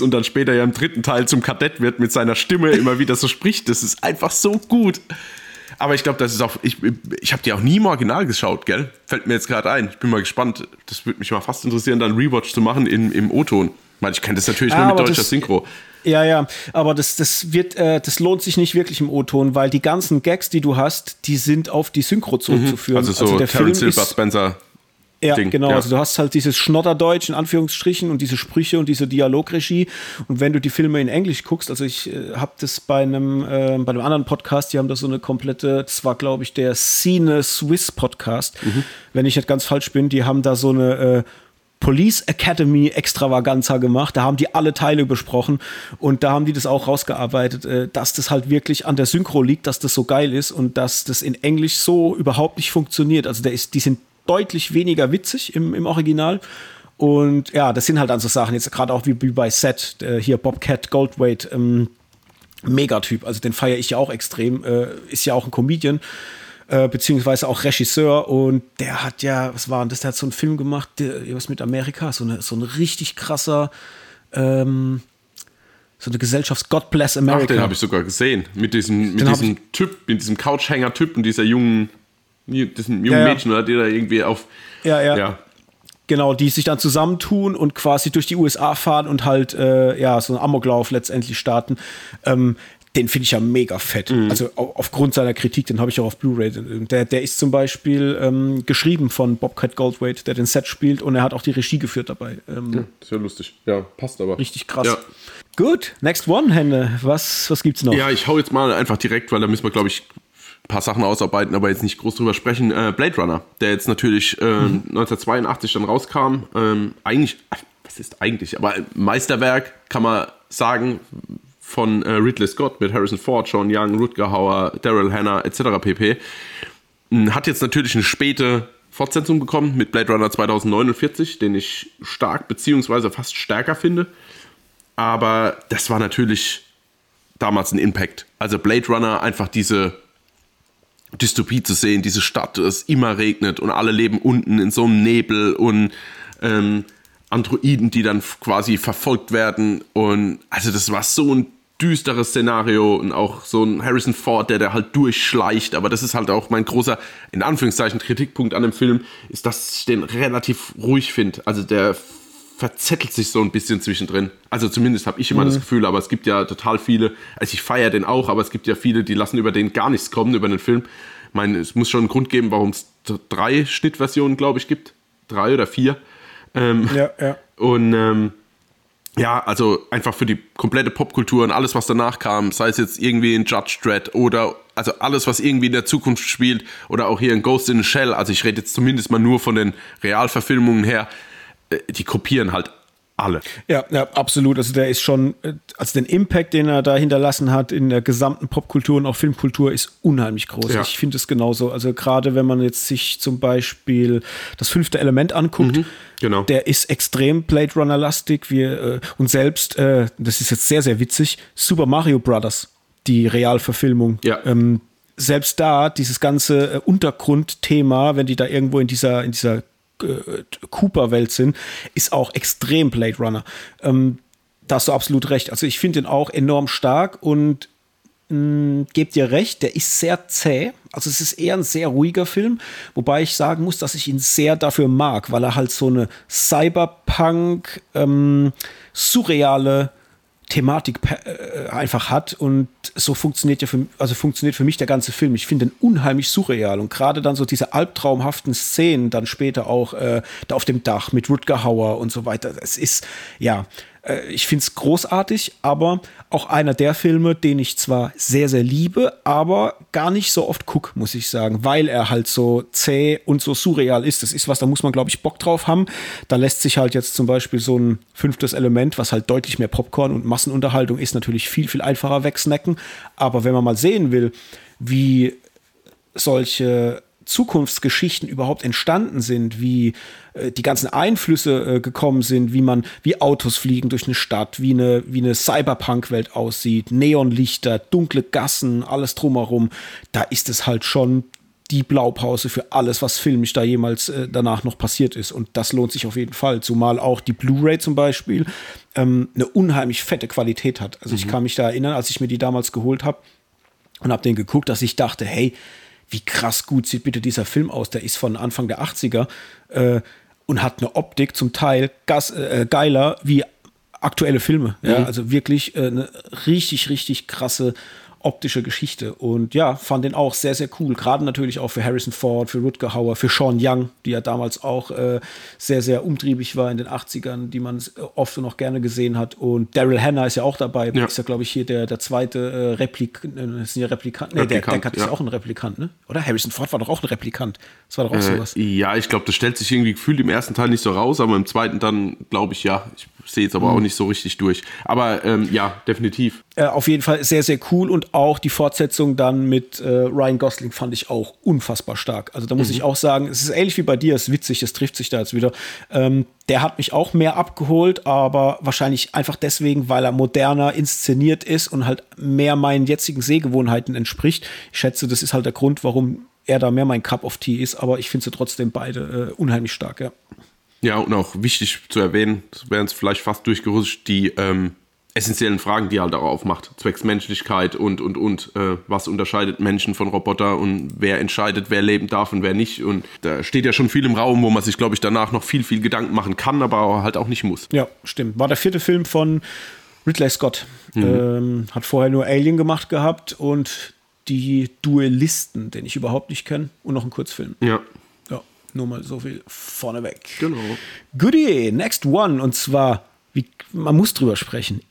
S2: und dann später ja im dritten Teil zum Kadett wird mit seiner Stimme immer wieder so spricht. Das ist einfach so gut. Aber ich glaube, das ist auch. Ich, ich habe die auch nie im Original geschaut, gell? Fällt mir jetzt gerade ein. Ich bin mal gespannt. Das würde mich mal fast interessieren, dann Rewatch zu machen in, im O-Ton. Weil ich kenne das natürlich ja, nur mit deutscher das, Synchro.
S1: Ja, ja, aber das, das wird, äh, das lohnt sich nicht wirklich im O-Ton, weil die ganzen Gags, die du hast, die sind auf die Synchro zurückzuführen.
S2: Also so
S1: also
S2: der Terence Film Silver, Spencer.
S1: Ja, Ding. genau. Ja. Also du hast halt dieses Schnodderdeutsch in Anführungsstrichen und diese Sprüche und diese Dialogregie. Und wenn du die Filme in Englisch guckst, also ich äh, habe das bei einem, äh, bei einem anderen Podcast, die haben da so eine komplette, das war glaube ich der Cine Swiss Podcast, mhm. wenn ich nicht ganz falsch bin, die haben da so eine äh, Police Academy Extravaganza gemacht. Da haben die alle Teile besprochen und da haben die das auch rausgearbeitet, äh, dass das halt wirklich an der Synchro liegt, dass das so geil ist und dass das in Englisch so überhaupt nicht funktioniert. Also der ist, die sind deutlich weniger witzig im, im Original. Und ja, das sind halt dann so Sachen, jetzt gerade auch wie, wie bei Set, äh, hier Bobcat Goldweight, ähm, Megatyp, also den feiere ich ja auch extrem, äh, ist ja auch ein Comedian, äh, beziehungsweise auch Regisseur. Und der hat ja, was war denn das, der hat so einen Film gemacht, der, was mit Amerika, so, eine, so ein richtig krasser, ähm, so eine Gesellschafts God Bless America. Ach,
S2: den habe ich sogar gesehen, mit diesem, mit diesem Typ, mit diesem Couchhänger-Typ und dieser jungen diesen jungen ja, ja. Mädchen, oder die da irgendwie auf.
S1: Ja, ja. ja. Genau, die sich dann zusammentun und quasi durch die USA fahren und halt, äh, ja, so einen Amoklauf letztendlich starten. Ähm, den finde ich ja mega fett. Mhm. Also aufgrund seiner Kritik, den habe ich auch auf Blu-ray. Der, der ist zum Beispiel ähm, geschrieben von Bobcat Goldthwait, der den Set spielt und er hat auch die Regie geführt dabei.
S2: Ähm, ja, ist ja lustig. Ja, passt aber.
S1: Richtig krass. Ja. Gut, next one, Hände. Was, was gibt's noch?
S2: Ja, ich hau jetzt mal einfach direkt, weil da müssen wir, glaube ich, paar Sachen ausarbeiten, aber jetzt nicht groß drüber sprechen. Äh, Blade Runner, der jetzt natürlich äh, mhm. 1982 dann rauskam. Ähm, eigentlich, was ist eigentlich? Aber Meisterwerk kann man sagen von äh, Ridley Scott mit Harrison Ford, Sean Young, Rutger Hauer, Daryl Hannah etc. pp. Hm, hat jetzt natürlich eine späte Fortsetzung bekommen mit Blade Runner 2049, den ich stark beziehungsweise fast stärker finde. Aber das war natürlich damals ein Impact. Also Blade Runner einfach diese Dystopie zu sehen, diese Stadt, es immer regnet und alle leben unten in so einem Nebel und ähm, Androiden, die dann quasi verfolgt werden. Und also das war so ein düsteres Szenario und auch so ein Harrison Ford, der da halt durchschleicht. Aber das ist halt auch mein großer, in Anführungszeichen, Kritikpunkt an dem Film, ist, dass ich den relativ ruhig finde. Also der verzettelt sich so ein bisschen zwischendrin. Also zumindest habe ich immer mhm. das Gefühl, aber es gibt ja total viele, also ich feiere den auch, aber es gibt ja viele, die lassen über den gar nichts kommen, über den Film. Ich meine, es muss schon einen Grund geben, warum es drei Schnittversionen, glaube ich, gibt. Drei oder vier. Ähm, ja, ja. Und ähm, ja, also einfach für die komplette Popkultur und alles, was danach kam, sei es jetzt irgendwie in Judge Dredd oder also alles, was irgendwie in der Zukunft spielt oder auch hier in Ghost in the Shell, also ich rede jetzt zumindest mal nur von den Realverfilmungen her, die kopieren halt alle.
S1: Ja, ja, absolut. Also der ist schon, äh, also den Impact, den er da hinterlassen hat in der gesamten Popkultur und auch Filmkultur, ist unheimlich groß. Ja. Ich finde es genauso. Also gerade wenn man jetzt sich zum Beispiel das fünfte Element anguckt, mhm, genau. der ist extrem Blade Runner-lastig. Wir äh, und selbst, äh, das ist jetzt sehr, sehr witzig, Super Mario Brothers, die Realverfilmung. Ja. Ähm, selbst da, dieses ganze äh, Untergrundthema, wenn die da irgendwo in dieser, in dieser äh, Cooper-Welt sind, ist auch extrem Blade Runner. Ähm, da hast du absolut recht. Also ich finde den auch enorm stark und mh, gebt dir recht, der ist sehr zäh. Also es ist eher ein sehr ruhiger Film, wobei ich sagen muss, dass ich ihn sehr dafür mag, weil er halt so eine Cyberpunk ähm, surreale Thematik äh, einfach hat und so funktioniert ja für, also funktioniert für mich der ganze Film. Ich finde ihn unheimlich surreal und gerade dann so diese albtraumhaften Szenen dann später auch äh, da auf dem Dach mit Rutger Hauer und so weiter. Es ist ja ich finde es großartig, aber auch einer der Filme, den ich zwar sehr, sehr liebe, aber gar nicht so oft gucke, muss ich sagen, weil er halt so zäh und so surreal ist. Das ist was, da muss man, glaube ich, Bock drauf haben. Da lässt sich halt jetzt zum Beispiel so ein fünftes Element, was halt deutlich mehr Popcorn und Massenunterhaltung ist, natürlich viel, viel einfacher wegsnacken. Aber wenn man mal sehen will, wie solche Zukunftsgeschichten überhaupt entstanden sind, wie äh, die ganzen Einflüsse äh, gekommen sind, wie man, wie Autos fliegen durch eine Stadt, wie eine, wie eine Cyberpunk-Welt aussieht, Neonlichter, dunkle Gassen, alles drumherum, da ist es halt schon die Blaupause für alles, was filmisch da jemals äh, danach noch passiert ist. Und das lohnt sich auf jeden Fall. Zumal auch die Blu-ray zum Beispiel ähm, eine unheimlich fette Qualität hat. Also mhm. ich kann mich da erinnern, als ich mir die damals geholt habe und habe den geguckt, dass ich dachte, hey, wie krass gut sieht bitte dieser Film aus. Der ist von Anfang der 80er äh, und hat eine Optik zum Teil gas, äh, geiler wie aktuelle Filme. Mhm. Ja, also wirklich äh, eine richtig, richtig krasse optische Geschichte. Und ja, fand den auch sehr, sehr cool. Gerade natürlich auch für Harrison Ford, für Rutger Hauer, für Sean Young, die ja damals auch äh, sehr, sehr umtriebig war in den 80ern, die man oft und noch gerne gesehen hat. Und Daryl Hannah ist ja auch dabei. Ja. Ist ja, glaube ich, hier der, der zweite äh, Replik äh, ist ja Replikant. Nee, Replikant, der, der ist ja auch ein Replikant, ne? Oder? Harrison Ford war doch auch ein Replikant. Das war doch auch äh,
S2: sowas. Ja, ich glaube, das stellt sich irgendwie gefühlt im ersten Teil nicht so raus, aber im zweiten dann, glaube ich, ja. Ich sehe jetzt aber mhm. auch nicht so richtig durch. Aber ähm, ja, definitiv.
S1: Äh, auf jeden Fall sehr, sehr cool und auch die Fortsetzung dann mit äh, Ryan Gosling fand ich auch unfassbar stark. Also da muss mhm. ich auch sagen, es ist ähnlich wie bei dir, es ist witzig, es trifft sich da jetzt wieder. Ähm, der hat mich auch mehr abgeholt, aber wahrscheinlich einfach deswegen, weil er moderner inszeniert ist und halt mehr meinen jetzigen Sehgewohnheiten entspricht. Ich schätze, das ist halt der Grund, warum er da mehr mein Cup of Tea ist, aber ich finde sie trotzdem beide äh, unheimlich stark, ja.
S2: Ja, und auch wichtig zu erwähnen, wären es vielleicht fast durchgerutscht, die ähm, essentiellen Fragen, die er halt auch aufmacht. Zwecks Menschlichkeit und, und, und. Äh, was unterscheidet Menschen von Roboter und wer entscheidet, wer leben darf und wer nicht. Und da steht ja schon viel im Raum, wo man sich, glaube ich, danach noch viel, viel Gedanken machen kann, aber halt auch nicht muss.
S1: Ja, stimmt. War der vierte Film von Ridley Scott. Mhm. Ähm, hat vorher nur Alien gemacht gehabt und die Duellisten, den ich überhaupt nicht kenne, und noch einen Kurzfilm.
S2: Ja.
S1: Nur mal so viel vorneweg.
S2: Genau.
S1: Goodie, next one. Und zwar, wie, man muss drüber sprechen.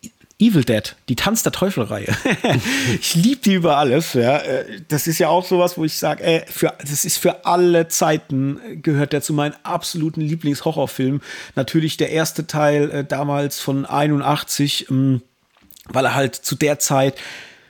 S1: Evil Dead, die Tanz der Teufel-Reihe. ich liebe die über alles. Ja. Äh, das ist ja auch sowas, wo ich sage, das ist für alle Zeiten gehört der zu meinen absoluten Lieblingshorrorfilmen. Natürlich der erste Teil äh, damals von 81, ähm, weil er halt zu der Zeit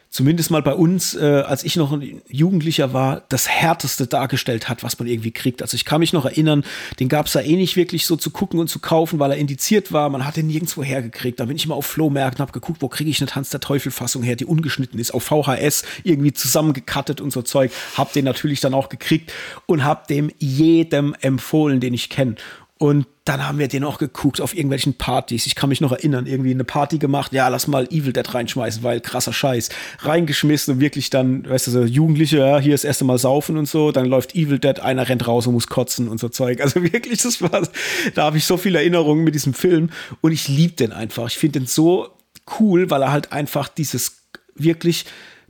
S1: zumindest mal bei uns, äh, als ich noch ein Jugendlicher war, das Härteste dargestellt hat, was man irgendwie kriegt. Also ich kann mich noch erinnern, den gab es da eh nicht wirklich so zu gucken und zu kaufen, weil er indiziert war. Man hat den nirgendwo hergekriegt. Da bin ich mal auf Flohmärkten, habe geguckt, wo kriege ich eine Tanz der Teufel-Fassung her, die ungeschnitten ist, auf VHS irgendwie zusammengekattet und so Zeug. Hab den natürlich dann auch gekriegt und hab dem jedem empfohlen, den ich kenne. Und dann haben wir den auch geguckt auf irgendwelchen Partys. Ich kann mich noch erinnern, irgendwie eine Party gemacht. Ja, lass mal Evil Dead reinschmeißen, weil krasser Scheiß. Reingeschmissen und wirklich dann, weißt du, so Jugendliche, ja, hier das erste Mal saufen und so. Dann läuft Evil Dead, einer rennt raus und muss kotzen und so Zeug. Also wirklich, das war, da habe ich so viele Erinnerungen mit diesem Film und ich liebe den einfach. Ich finde den so cool, weil er halt einfach dieses wirklich,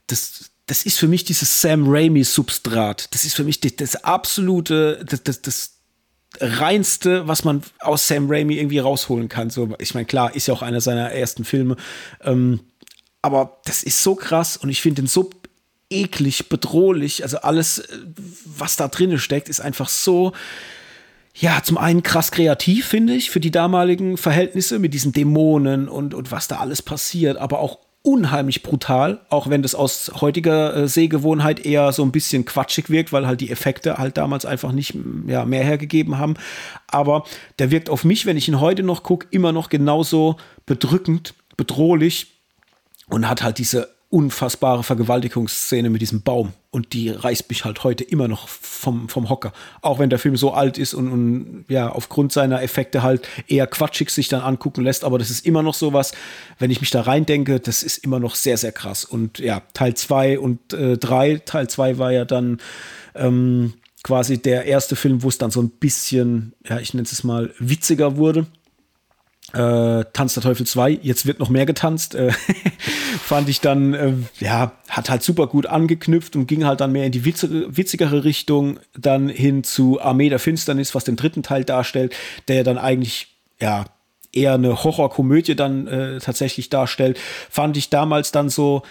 S1: das, das ist für mich dieses Sam Raimi Substrat. Das ist für mich das, das absolute, das, das, das reinste, was man aus Sam Raimi irgendwie rausholen kann. So, ich meine, klar, ist ja auch einer seiner ersten Filme. Ähm, aber das ist so krass und ich finde ihn so eklig, bedrohlich. Also alles, äh, was da drin steckt, ist einfach so. Ja, zum einen krass kreativ, finde ich, für die damaligen Verhältnisse mit diesen Dämonen und, und was da alles passiert, aber auch unheimlich brutal, auch wenn das aus heutiger äh, Sehgewohnheit eher so ein bisschen quatschig wirkt, weil halt die Effekte halt damals einfach nicht ja, mehr hergegeben haben. Aber der wirkt auf mich, wenn ich ihn heute noch gucke, immer noch genauso bedrückend, bedrohlich und hat halt diese unfassbare Vergewaltigungsszene mit diesem Baum. Und die reißt mich halt heute immer noch vom, vom Hocker. Auch wenn der Film so alt ist und, und ja, aufgrund seiner Effekte halt eher quatschig sich dann angucken lässt. Aber das ist immer noch sowas, wenn ich mich da reindenke, das ist immer noch sehr, sehr krass. Und ja, Teil 2 und 3, äh, Teil 2 war ja dann ähm, quasi der erste Film, wo es dann so ein bisschen, ja, ich nenne es mal, witziger wurde äh, Tanz der Teufel 2, jetzt wird noch mehr getanzt, äh, fand ich dann, äh, ja, hat halt super gut angeknüpft und ging halt dann mehr in die witzige, witzigere Richtung, dann hin zu Armee der Finsternis, was den dritten Teil darstellt, der dann eigentlich, ja, eher eine Horrorkomödie dann äh, tatsächlich darstellt, fand ich damals dann so,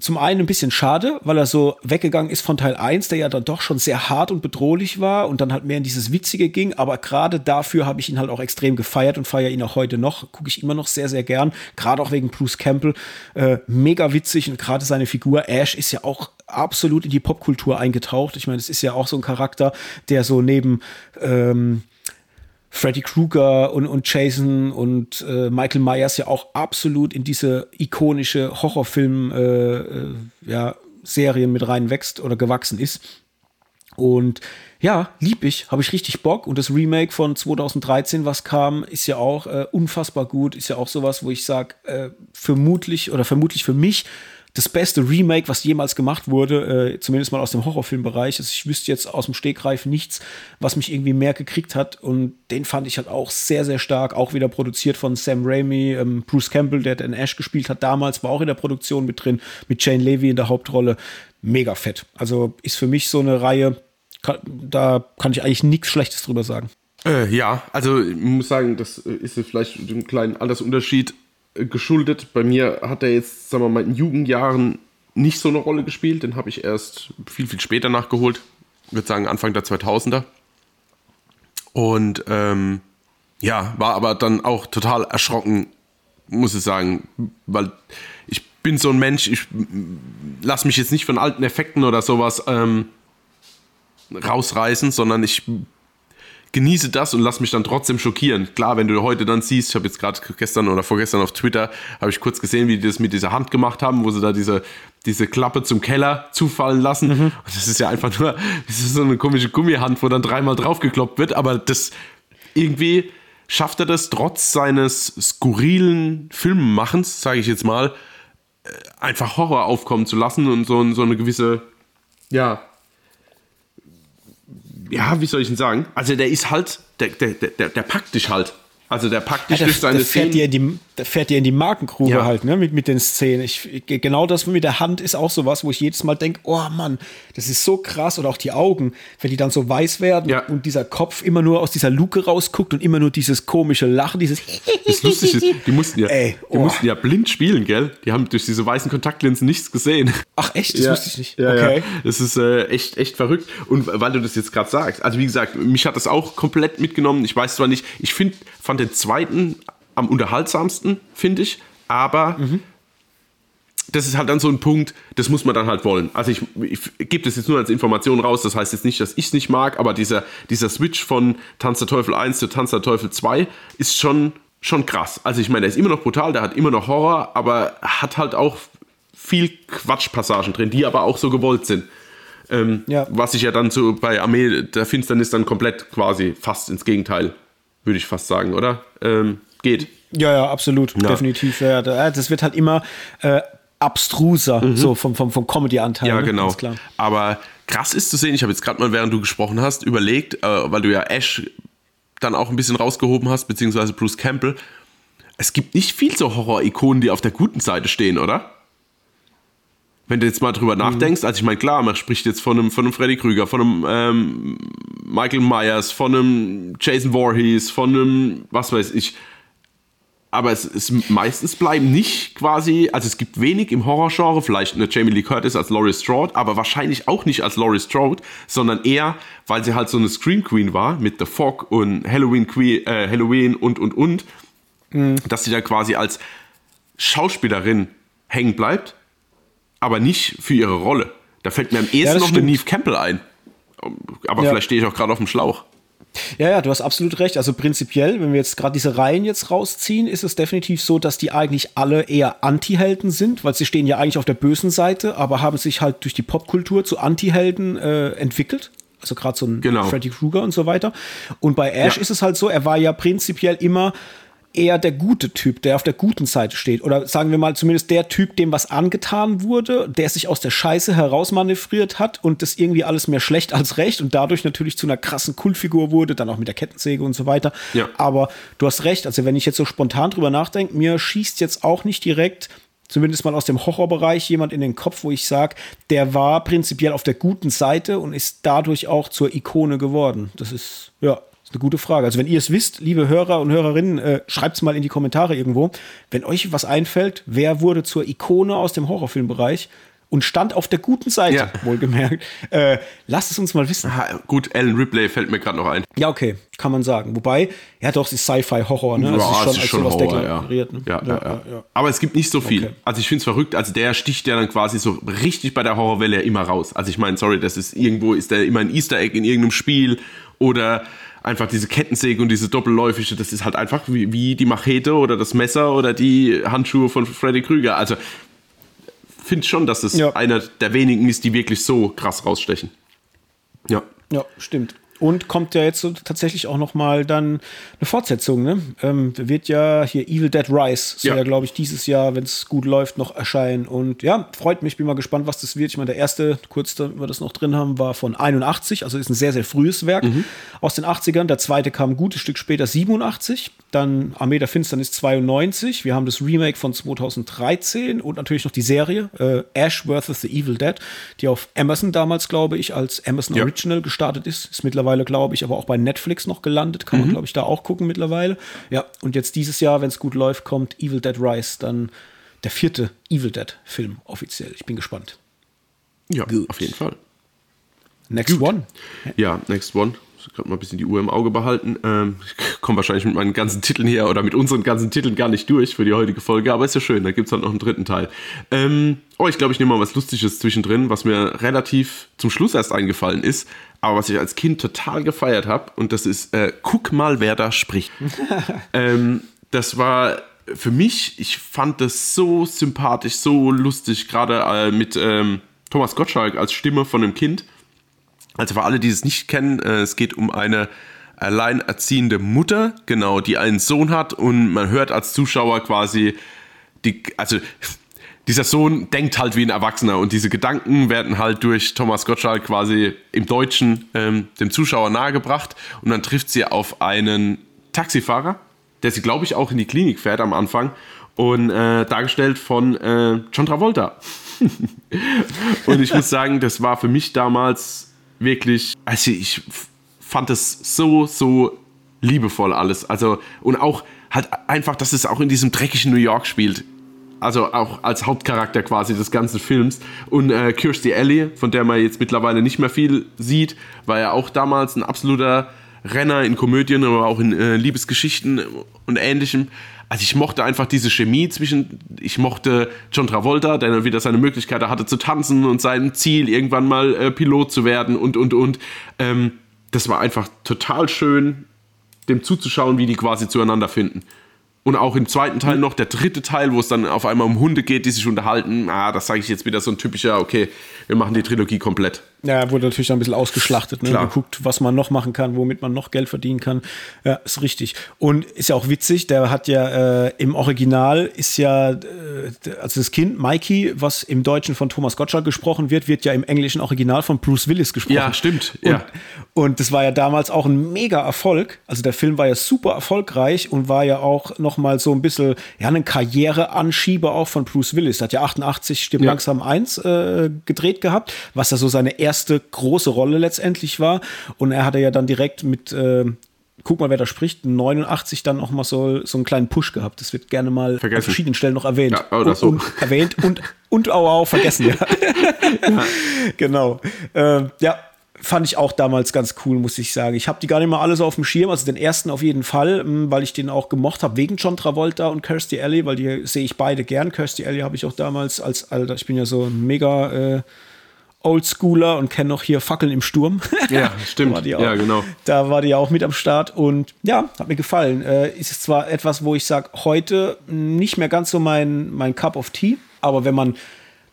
S1: zum einen ein bisschen schade, weil er so weggegangen ist von Teil 1, der ja dann doch schon sehr hart und bedrohlich war und dann halt mehr in dieses Witzige ging. Aber gerade dafür habe ich ihn halt auch extrem gefeiert und feiere ihn auch heute noch. Gucke ich immer noch sehr, sehr gern. Gerade auch wegen Bruce Campbell. Äh, mega witzig und gerade seine Figur Ash ist ja auch absolut in die Popkultur eingetaucht. Ich meine, es ist ja auch so ein Charakter, der so neben ähm, Freddy Krueger und, und Jason und äh, Michael Myers ja auch absolut in diese ikonische Horrorfilm äh, äh, ja, mit reinwächst oder gewachsen ist. Und ja, lieb ich, habe ich richtig Bock. Und das Remake von 2013, was kam, ist ja auch äh, unfassbar gut. Ist ja auch sowas, wo ich sage, äh, vermutlich oder vermutlich für mich das beste Remake, was jemals gemacht wurde, äh, zumindest mal aus dem Horrorfilmbereich. Also ich wüsste jetzt aus dem Stegreif nichts, was mich irgendwie mehr gekriegt hat. Und den fand ich halt auch sehr, sehr stark. Auch wieder produziert von Sam Raimi. Ähm, Bruce Campbell, der den Ash gespielt hat damals, war auch in der Produktion mit drin, mit Jane Levy in der Hauptrolle. Mega fett. Also ist für mich so eine Reihe, kann, da kann ich eigentlich nichts Schlechtes drüber sagen.
S2: Äh, ja, also ich muss sagen, das ist vielleicht ein kleiner Altersunterschied geschuldet. Bei mir hat er jetzt, sagen wir mal, in Jugendjahren nicht so eine Rolle gespielt. Den habe ich erst viel, viel später nachgeholt. Ich würde sagen Anfang der 2000er. Und ähm, ja, war aber dann auch total erschrocken, muss ich sagen, weil ich bin so ein Mensch, ich lasse mich jetzt nicht von alten Effekten oder sowas ähm, rausreißen, sondern ich genieße das und lass mich dann trotzdem schockieren. Klar, wenn du heute dann siehst, ich habe jetzt gerade gestern oder vorgestern auf Twitter, habe ich kurz gesehen, wie die das mit dieser Hand gemacht haben, wo sie da diese, diese Klappe zum Keller zufallen lassen. Mhm. Und das ist ja einfach nur, das ist so eine komische Gummihand, wo dann dreimal draufgekloppt wird, aber das irgendwie schafft er das trotz seines skurrilen Filmmachens, sage ich jetzt mal, äh, einfach Horror aufkommen zu lassen und so, so eine gewisse, ja, ja, wie soll ich denn sagen? Also der ist halt, der, der, der, der packt dich halt. Also der packt dich
S1: ja,
S2: durch seine
S1: der fährt Dir die, der fährt dir in die Markengrube ja. halt, ne, mit, mit den Szenen. Ich, genau das mit der Hand ist auch sowas, wo ich jedes Mal denke, oh Mann, das ist so krass. Oder auch die Augen, wenn die dann so weiß werden ja. und dieser Kopf immer nur aus dieser Luke rausguckt und immer nur dieses komische Lachen, dieses
S2: Das Lustige ist, die mussten ja, Ey, oh. die mussten ja blind spielen, gell? Die haben durch diese weißen Kontaktlinsen nichts gesehen.
S1: Ach echt? Das
S2: ja.
S1: wusste ich nicht.
S2: Okay. Das ist äh, echt, echt verrückt. Und weil du das jetzt gerade sagst, also wie gesagt, mich hat das auch komplett mitgenommen. Ich weiß zwar nicht, ich finde, fand den zweiten am unterhaltsamsten, finde ich. Aber mhm. das ist halt dann so ein Punkt, das muss man dann halt wollen. Also ich, ich gebe das jetzt nur als Information raus, das heißt jetzt nicht, dass ich es nicht mag, aber dieser, dieser Switch von Tanz der Teufel 1 zu Tanz der Teufel 2 ist schon, schon krass. Also ich meine, der ist immer noch brutal, der hat immer noch Horror, aber hat halt auch viel Quatschpassagen drin, die aber auch so gewollt sind. Ähm, ja. Was sich ja dann so bei Armee der Finsternis dann komplett quasi fast ins Gegenteil, würde ich fast sagen, oder? Ähm, geht.
S1: Ja, ja, absolut, ja. definitiv. Ja, das wird halt immer äh, abstruser, mhm. so vom, vom, vom Comedy-Anteil.
S2: Ja, ne? genau. Aber krass ist zu sehen, ich habe jetzt gerade mal, während du gesprochen hast, überlegt, äh, weil du ja Ash dann auch ein bisschen rausgehoben hast, beziehungsweise Bruce Campbell. Es gibt nicht viel so Horror-Ikonen, die auf der guten Seite stehen, oder? Wenn du jetzt mal drüber mhm. nachdenkst, also ich meine, klar, man spricht jetzt von einem, von einem Freddy Krüger, von einem ähm, Michael Myers, von einem Jason Voorhees, von einem, was weiß ich, aber es ist meistens bleiben nicht quasi, also es gibt wenig im Horrorgenre, vielleicht eine Jamie Lee Curtis als Laurie Strode, aber wahrscheinlich auch nicht als Laurie Strode, sondern eher, weil sie halt so eine Scream Queen war mit The Fog und Halloween Queen, äh, Halloween und und und, mhm. dass sie da quasi als Schauspielerin hängen bleibt, aber nicht für ihre Rolle. Da fällt mir am ehesten ja, noch eine Neve Campbell ein. Aber ja. vielleicht stehe ich auch gerade auf dem Schlauch.
S1: Ja, ja, du hast absolut recht. Also prinzipiell, wenn wir jetzt gerade diese Reihen jetzt rausziehen, ist es definitiv so, dass die eigentlich alle eher Anti-Helden sind, weil sie stehen ja eigentlich auf der bösen Seite, aber haben sich halt durch die Popkultur zu Anti-Helden äh, entwickelt. Also gerade so ein genau. Freddy Krueger und so weiter. Und bei Ash ja. ist es halt so, er war ja prinzipiell immer eher der gute Typ, der auf der guten Seite steht. Oder sagen wir mal zumindest der Typ, dem was angetan wurde, der sich aus der Scheiße herausmanövriert hat und das irgendwie alles mehr schlecht als recht und dadurch natürlich zu einer krassen Kultfigur wurde, dann auch mit der Kettensäge und so weiter. Ja. Aber du hast recht, also wenn ich jetzt so spontan drüber nachdenke, mir schießt jetzt auch nicht direkt zumindest mal aus dem Horrorbereich jemand in den Kopf, wo ich sage, der war prinzipiell auf der guten Seite und ist dadurch auch zur Ikone geworden. Das ist, ja, eine gute Frage. Also wenn ihr es wisst, liebe Hörer und Hörerinnen, äh, schreibt es mal in die Kommentare irgendwo. Wenn euch was einfällt, wer wurde zur Ikone aus dem Horrorfilmbereich und stand auf der guten Seite, ja. wohlgemerkt. Äh, lasst es uns mal wissen.
S2: Aha, gut, Alan Ripley fällt mir gerade noch ein.
S1: Ja, okay, kann man sagen. Wobei, ja doch, es ist Sci-Fi-Horror, ne?
S2: Also ja, es ist schon, es ist schon Horror, ja. Ne? Ja, ja, ja. Aber es gibt nicht so viel. Okay. Also ich finde es verrückt, also der sticht ja dann quasi so richtig bei der Horrorwelle immer raus. Also ich meine, sorry, das ist irgendwo, ist der immer ein Easter Egg in irgendeinem Spiel oder einfach diese Kettensäge und diese doppelläufige, das ist halt einfach wie, wie die Machete oder das Messer oder die Handschuhe von Freddy Krüger. Also finde schon, dass es ja. einer der wenigen ist, die wirklich so krass rausstechen.
S1: Ja. Ja, stimmt. Und kommt ja jetzt so tatsächlich auch noch mal dann eine Fortsetzung, ne? Ähm, wird ja hier Evil Dead Rise, soll ja, ja glaube ich, dieses Jahr, wenn es gut läuft, noch erscheinen. Und ja, freut mich, bin mal gespannt, was das wird. Ich meine, der erste, kurz, da wir das noch drin haben, war von 81, also ist ein sehr, sehr frühes Werk mhm. aus den 80ern. Der zweite kam ein gutes Stück später, 87. Dann Armee der Finsternis 92. Wir haben das Remake von 2013 und natürlich noch die Serie äh, Ash vs. The Evil Dead, die auf Amazon damals, glaube ich, als Amazon ja. Original gestartet ist. Ist mittlerweile mittlerweile, glaube ich, aber auch bei Netflix noch gelandet. Kann mhm. man, glaube ich, da auch gucken mittlerweile. Ja, und jetzt dieses Jahr, wenn es gut läuft, kommt Evil Dead Rise, dann der vierte Evil Dead-Film offiziell. Ich bin gespannt.
S2: Ja, Gut. auf jeden Fall.
S1: Next Gut. One.
S2: Ja, Next One gerade mal ein bisschen die Uhr im Auge behalten. Ähm, ich komme wahrscheinlich mit meinen ganzen Titeln hier oder mit unseren ganzen Titeln gar nicht durch für die heutige Folge, aber ist ja schön, da gibt es halt noch einen dritten Teil. Ähm, oh, ich glaube, ich nehme mal was Lustiges zwischendrin, was mir relativ zum Schluss erst eingefallen ist, aber was ich als Kind total gefeiert habe, und das ist, äh, guck mal, wer da spricht. ähm, das war für mich, ich fand das so sympathisch, so lustig, gerade äh, mit ähm, Thomas Gottschalk als Stimme von einem Kind. Also für alle, die es nicht kennen, äh, es geht um eine alleinerziehende Mutter, genau, die einen Sohn hat und man hört als Zuschauer quasi die, also dieser Sohn denkt halt wie ein Erwachsener und diese Gedanken werden halt durch Thomas Gottschalk quasi im Deutschen ähm, dem Zuschauer nahegebracht und dann trifft sie auf einen Taxifahrer, der sie, glaube ich, auch in die Klinik fährt am Anfang und äh, dargestellt von äh, John Travolta. und ich muss sagen, das war für mich damals wirklich, also ich fand es so, so liebevoll alles. Also, und auch halt einfach, dass es auch in diesem dreckigen New York spielt. Also auch als Hauptcharakter quasi des ganzen Films. Und äh, Kirstie Alley, von der man jetzt mittlerweile nicht mehr viel sieht, war ja auch damals ein absoluter Renner in Komödien, aber auch in äh, Liebesgeschichten und ähnlichem also ich mochte einfach diese Chemie zwischen, ich mochte John Travolta, der dann wieder seine Möglichkeit hatte zu tanzen und sein Ziel, irgendwann mal äh, Pilot zu werden und, und, und. Ähm, das war einfach total schön, dem zuzuschauen, wie die quasi zueinander finden. Und auch im zweiten Teil noch, der dritte Teil, wo es dann auf einmal um Hunde geht, die sich unterhalten. Ah, das sage ich jetzt wieder so ein typischer, okay, wir machen die Trilogie komplett.
S1: Ja, wurde natürlich ein bisschen ausgeschlachtet, ne? Klar. Geguckt, was man noch machen kann, womit man noch Geld verdienen kann. Ja, ist richtig. Und ist ja auch witzig, der hat ja äh, im Original ist ja, äh, also das Kind Mikey, was im Deutschen von Thomas Gottschalk gesprochen wird, wird ja im englischen Original von Bruce Willis gesprochen.
S2: Ja, stimmt.
S1: Und,
S2: ja.
S1: und das war ja damals auch ein mega Erfolg. Also der Film war ja super erfolgreich und war ja auch noch mal so ein bisschen, ja, ein Karriereanschieber auch von Bruce Willis. Der hat ja 88 Stimmt ja. langsam 1 äh, gedreht gehabt, was ja so seine erste erste große Rolle letztendlich war. Und er hatte ja dann direkt mit, äh, guck mal, wer da spricht, 89 dann auch mal so, so einen kleinen Push gehabt. Das wird gerne mal vergessen. an verschiedenen Stellen noch erwähnt.
S2: Ja, oder
S1: und,
S2: so.
S1: Und erwähnt und, und auch, auch vergessen, ja. ja. Genau. Äh, ja, fand ich auch damals ganz cool, muss ich sagen. Ich habe die gar nicht mal alle so auf dem Schirm, also den ersten auf jeden Fall, hm, weil ich den auch gemocht habe, wegen John Travolta und Kirstie Alley, weil die sehe ich beide gern. Kirstie Alley habe ich auch damals als, Alter, ich bin ja so ein mega äh, Oldschooler und kenne noch hier Fackeln im Sturm.
S2: Ja, stimmt.
S1: auch,
S2: ja, genau.
S1: Da war die ja auch mit am Start und ja, hat mir gefallen. Äh, ist zwar etwas, wo ich sage, heute nicht mehr ganz so mein, mein Cup of Tea, aber wenn man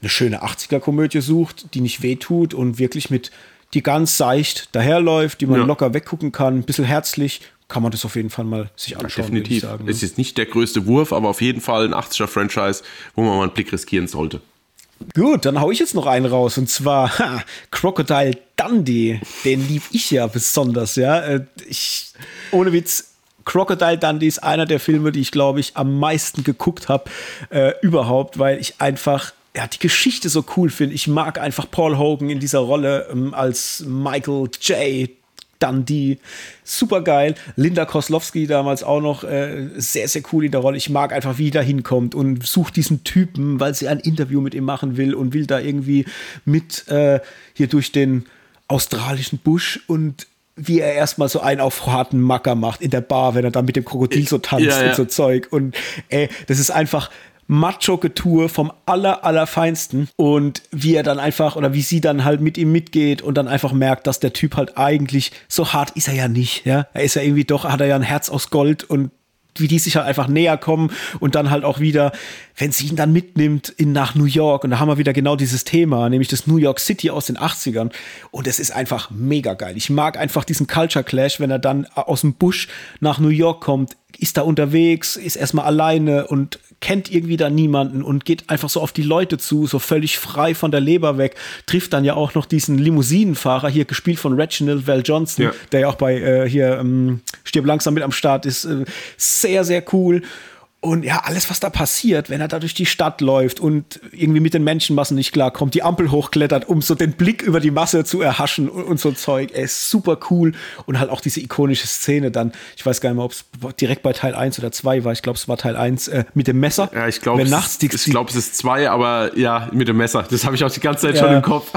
S1: eine schöne 80er-Komödie sucht, die nicht wehtut und wirklich mit, die ganz seicht daherläuft, die man ja. locker weggucken kann, ein bisschen herzlich, kann man das auf jeden Fall mal sich anschauen.
S2: Ja, definitiv. Sagen, ne? Es ist nicht der größte Wurf, aber auf jeden Fall ein 80er-Franchise, wo man mal einen Blick riskieren sollte.
S1: Gut, dann hau ich jetzt noch einen raus und zwar ha, Crocodile Dundee. Den lieb ich ja besonders, ja. Äh, ich, ohne Witz, Crocodile Dundee ist einer der Filme, die ich glaube ich am meisten geguckt habe äh, überhaupt, weil ich einfach ja, die Geschichte so cool finde. Ich mag einfach Paul Hogan in dieser Rolle ähm, als Michael J Dundee. Super geil. Linda Koslowski damals auch noch äh, sehr, sehr cool in der Rolle. Ich mag einfach, wie die da hinkommt und sucht diesen Typen, weil sie ein Interview mit ihm machen will und will da irgendwie mit äh, hier durch den australischen Busch und wie er erstmal so einen auf harten Macker macht in der Bar, wenn er dann mit dem Krokodil so tanzt ja, ja. und so Zeug. Und ey, das ist einfach Macho-Getue vom aller, allerfeinsten und wie er dann einfach oder wie sie dann halt mit ihm mitgeht und dann einfach merkt, dass der Typ halt eigentlich so hart ist er ja nicht, ja. Er ist ja irgendwie doch, hat er ja ein Herz aus Gold und wie die sich halt einfach näher kommen und dann halt auch wieder, wenn sie ihn dann mitnimmt in, nach New York und da haben wir wieder genau dieses Thema, nämlich das New York City aus den 80ern und es ist einfach mega geil. Ich mag einfach diesen Culture Clash, wenn er dann aus dem Busch nach New York kommt, ist da unterwegs, ist erstmal alleine und kennt irgendwie da niemanden und geht einfach so auf die Leute zu, so völlig frei von der Leber weg, trifft dann ja auch noch diesen Limousinenfahrer, hier gespielt von Reginald Val Johnson, ja. der ja auch bei äh, hier ähm, Stirb langsam mit am Start ist, äh, sehr, sehr cool. Und ja, alles, was da passiert, wenn er da durch die Stadt läuft und irgendwie mit den Menschenmassen nicht klarkommt, die Ampel hochklettert, um so den Blick über die Masse zu erhaschen und, und so Zeug. Er ist super cool und halt auch diese ikonische Szene dann, ich weiß gar nicht mehr, ob es direkt bei Teil 1 oder 2 war, ich glaube, es war Teil 1, äh, mit dem Messer.
S2: Ja, ich glaube, ich glaube, es ist 2, aber ja, mit dem Messer. Das habe ich auch die ganze Zeit ja. schon im Kopf.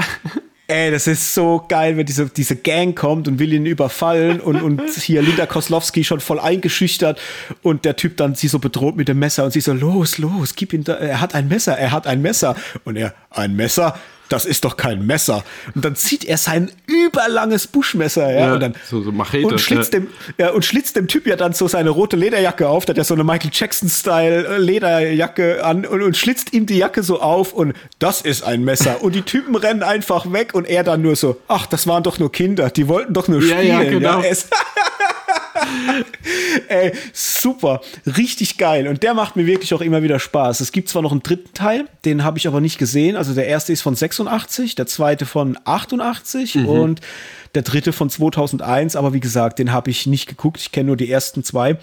S1: Ey, das ist so geil, wenn diese, diese Gang kommt und will ihn überfallen und, und hier Linda Koslowski schon voll eingeschüchtert und der Typ dann sie so bedroht mit dem Messer und sie so, los, los, gib ihm da, er hat ein Messer, er hat ein Messer. Und er, ein Messer? Das ist doch kein Messer. Und dann zieht er sein überlanges Buschmesser, ja, ja und dann
S2: so, so Machete,
S1: und schlitzt ja. dem ja, und schlitzt dem Typ ja dann so seine rote Lederjacke auf, der hat ja so eine Michael Jackson Style äh, Lederjacke an und, und schlitzt ihm die Jacke so auf und das ist ein Messer und die Typen rennen einfach weg und er dann nur so, ach, das waren doch nur Kinder, die wollten doch nur spielen. Ja, ja, genau. Ey, super, richtig geil. Und der macht mir wirklich auch immer wieder Spaß. Es gibt zwar noch einen dritten Teil, den habe ich aber nicht gesehen. Also der erste ist von 86, der zweite von 88 mhm. und der dritte von 2001. Aber wie gesagt, den habe ich nicht geguckt. Ich kenne nur die ersten zwei.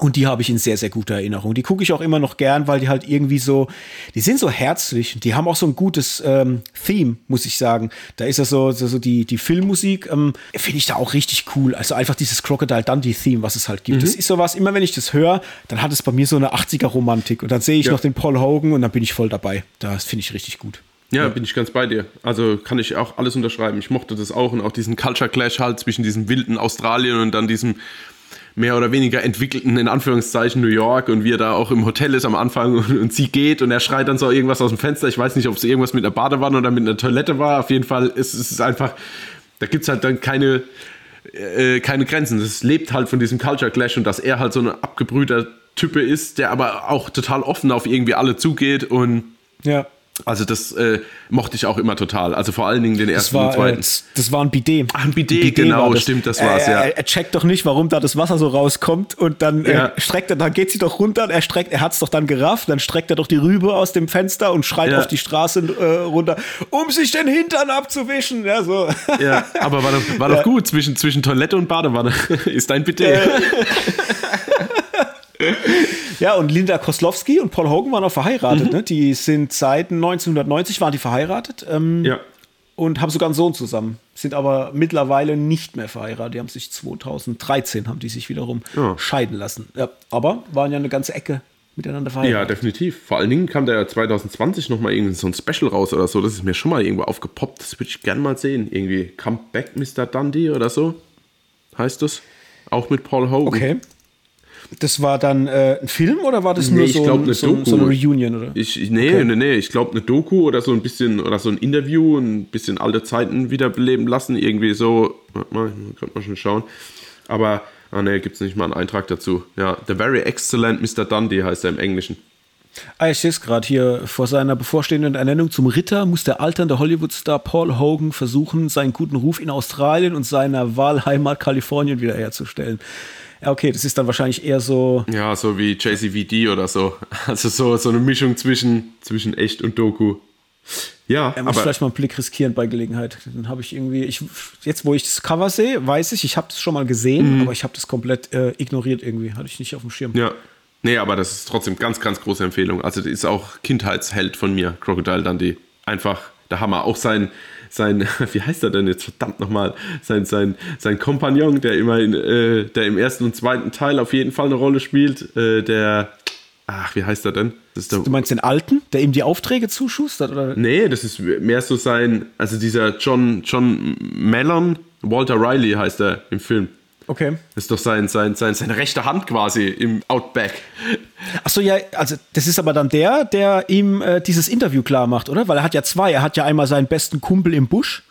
S1: Und die habe ich in sehr, sehr guter Erinnerung. Die gucke ich auch immer noch gern, weil die halt irgendwie so, die sind so herzlich. Die haben auch so ein gutes ähm, Theme, muss ich sagen. Da ist ja so, so, so die, die Filmmusik, ähm, finde ich da auch richtig cool. Also einfach dieses Crocodile Dundee-Theme, was es halt gibt. Mhm. Das ist sowas, immer wenn ich das höre, dann hat es bei mir so eine 80er-Romantik. Und dann sehe ich ja. noch den Paul Hogan und dann bin ich voll dabei. Das finde ich richtig gut.
S2: Ja, ja, bin ich ganz bei dir. Also kann ich auch alles unterschreiben. Ich mochte das auch und auch diesen Culture Clash halt zwischen diesem wilden Australien und dann diesem mehr oder weniger entwickelten, in Anführungszeichen, New York und wie er da auch im Hotel ist am Anfang und, und sie geht und er schreit dann so irgendwas aus dem Fenster. Ich weiß nicht, ob es irgendwas mit einer Badewanne oder mit einer Toilette war. Auf jeden Fall ist es einfach, da gibt es halt dann keine, äh, keine Grenzen. Es lebt halt von diesem Culture Clash und dass er halt so ein abgebrühter Type ist, der aber auch total offen auf irgendwie alle zugeht und
S1: ja.
S2: Also das äh, mochte ich auch immer total. Also vor allen Dingen den ersten
S1: war,
S2: und zweiten.
S1: Äh, das war ein Bidet.
S2: Ach, ein Bidet, Bidet genau, das. stimmt, das war's, ja.
S1: Er, er, checkt doch nicht, warum da das Wasser so rauskommt und dann äh, ja. äh, streckt er, dann geht sie doch runter, er streckt, er hat's doch dann gerafft, dann streckt er doch die Rübe aus dem Fenster und schreit ja. auf die Straße äh, runter, um sich den Hintern abzuwischen. Ja, so.
S2: ja aber war doch, war doch gut, zwischen, zwischen Toilette und Badewanne ist ein Bidet.
S1: Ja, und Linda Koslowski und Paul Hogan waren auch verheiratet. Mhm. Ne? Die sind seit 1990 waren die verheiratet. Ähm, ja. Und haben sogar einen Sohn zusammen. Sind aber mittlerweile nicht mehr verheiratet. Die haben sich 2013 haben die sich wiederum ja. scheiden lassen. Ja, aber waren ja eine ganze Ecke miteinander verheiratet.
S2: Ja, definitiv. Vor allen Dingen kam da ja 2020 noch mal irgendwie so ein Special raus oder so. Das ist mir schon mal irgendwo aufgepoppt. Das würde ich gerne mal sehen. Irgendwie Come Back Mr. Dundee oder so heißt das. Auch mit Paul Hogan.
S1: Okay. Das war dann äh, ein Film oder war das nee, nur so,
S2: glaub, eine
S1: so, so, eine Reunion? Oder?
S2: Ich, nee, okay. nee, nee, ich glaube eine Doku oder so ein bisschen oder so ein Interview, ein bisschen alte Zeiten wiederbeleben lassen, irgendwie so. Warte mal, könnte man schon schauen. Aber, ah nee, gibt es nicht mal einen Eintrag dazu. Ja, The Very Excellent Mr. Dundee heißt er im Englischen.
S1: Ah, ich sehe es gerade hier. Vor seiner bevorstehenden Ernennung zum Ritter muss der alternde Hollywood-Star Paul Hogan versuchen, seinen guten Ruf in Australien und seiner Wahlheimat Kalifornien wiederherzustellen. Ja, okay, das ist dann wahrscheinlich eher so.
S2: Ja, so wie JCVD oder so. Also so, so eine Mischung zwischen, zwischen echt und Doku. Ja,
S1: er muss aber vielleicht mal einen Blick riskieren bei Gelegenheit. Dann habe ich irgendwie, ich, jetzt wo ich das Cover sehe, weiß ich, ich habe das schon mal gesehen, mhm. aber ich habe das komplett äh, ignoriert irgendwie, hatte ich nicht auf dem Schirm.
S2: Ja, nee, aber das ist trotzdem ganz, ganz große Empfehlung. Also das ist auch Kindheitsheld von mir, Crocodile Dundee. Einfach der Hammer. Auch sein, sein, wie heißt er denn jetzt verdammt nochmal, sein, sein, sein Kompagnon, der immer in, äh, der im ersten und zweiten Teil auf jeden Fall eine Rolle spielt, äh, der, ach, wie heißt er denn?
S1: du meinst den Alten, der ihm die Aufträge zuschustert? Oder?
S2: Nee, das ist mehr so sein, also dieser John, John Mellon, Walter Riley heißt er im Film.
S1: Okay.
S2: Das ist doch sein, sein, sein, seine rechte Hand quasi im Outback.
S1: Achso, ja, also das ist aber dann der, der ihm äh, dieses Interview klar macht, oder? Weil er hat ja zwei. Er hat ja einmal seinen besten Kumpel im Busch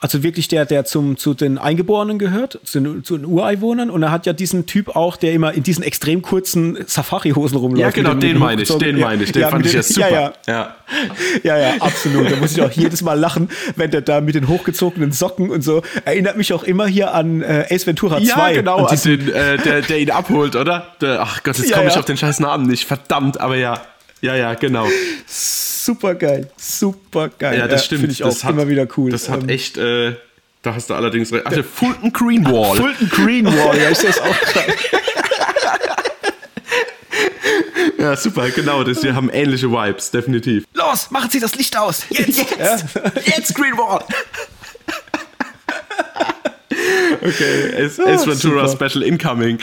S1: also wirklich der, der zum, zu den Eingeborenen gehört, zu den, zu den Ureinwohnern. Und er hat ja diesen Typ auch, der immer in diesen extrem kurzen Safari-Hosen rumläuft.
S2: Ja, genau, den meine ich, den meine ich. Den ja, fand ich ja super.
S1: Ja ja. ja, ja. absolut. Da muss ich auch jedes Mal lachen, wenn der da mit den hochgezogenen Socken und so. Erinnert mich auch immer hier an äh, Ace Ventura 2.
S2: Ja, genau, an den, äh, der, der ihn abholt, oder? Der, ach Gott, jetzt komme ich auf den scheiß Namen nicht. Verdammt, aber ja. Ja, ja, genau.
S1: Super geil, super geil.
S2: Ja, das stimmt. Finde
S1: ich auch
S2: hat,
S1: immer wieder cool.
S2: Das hat ähm, echt, äh, da hast du allerdings recht. Ach, der Fulton Green Wall.
S1: Fulton Green Wall, ja, ist das auch geil.
S2: ja, super, genau. Das, wir haben ähnliche Vibes, definitiv.
S1: Los, machen Sie das Licht aus. Jetzt, jetzt, ja. jetzt Green Wall.
S2: okay, es, es Ventura super. Special Incoming.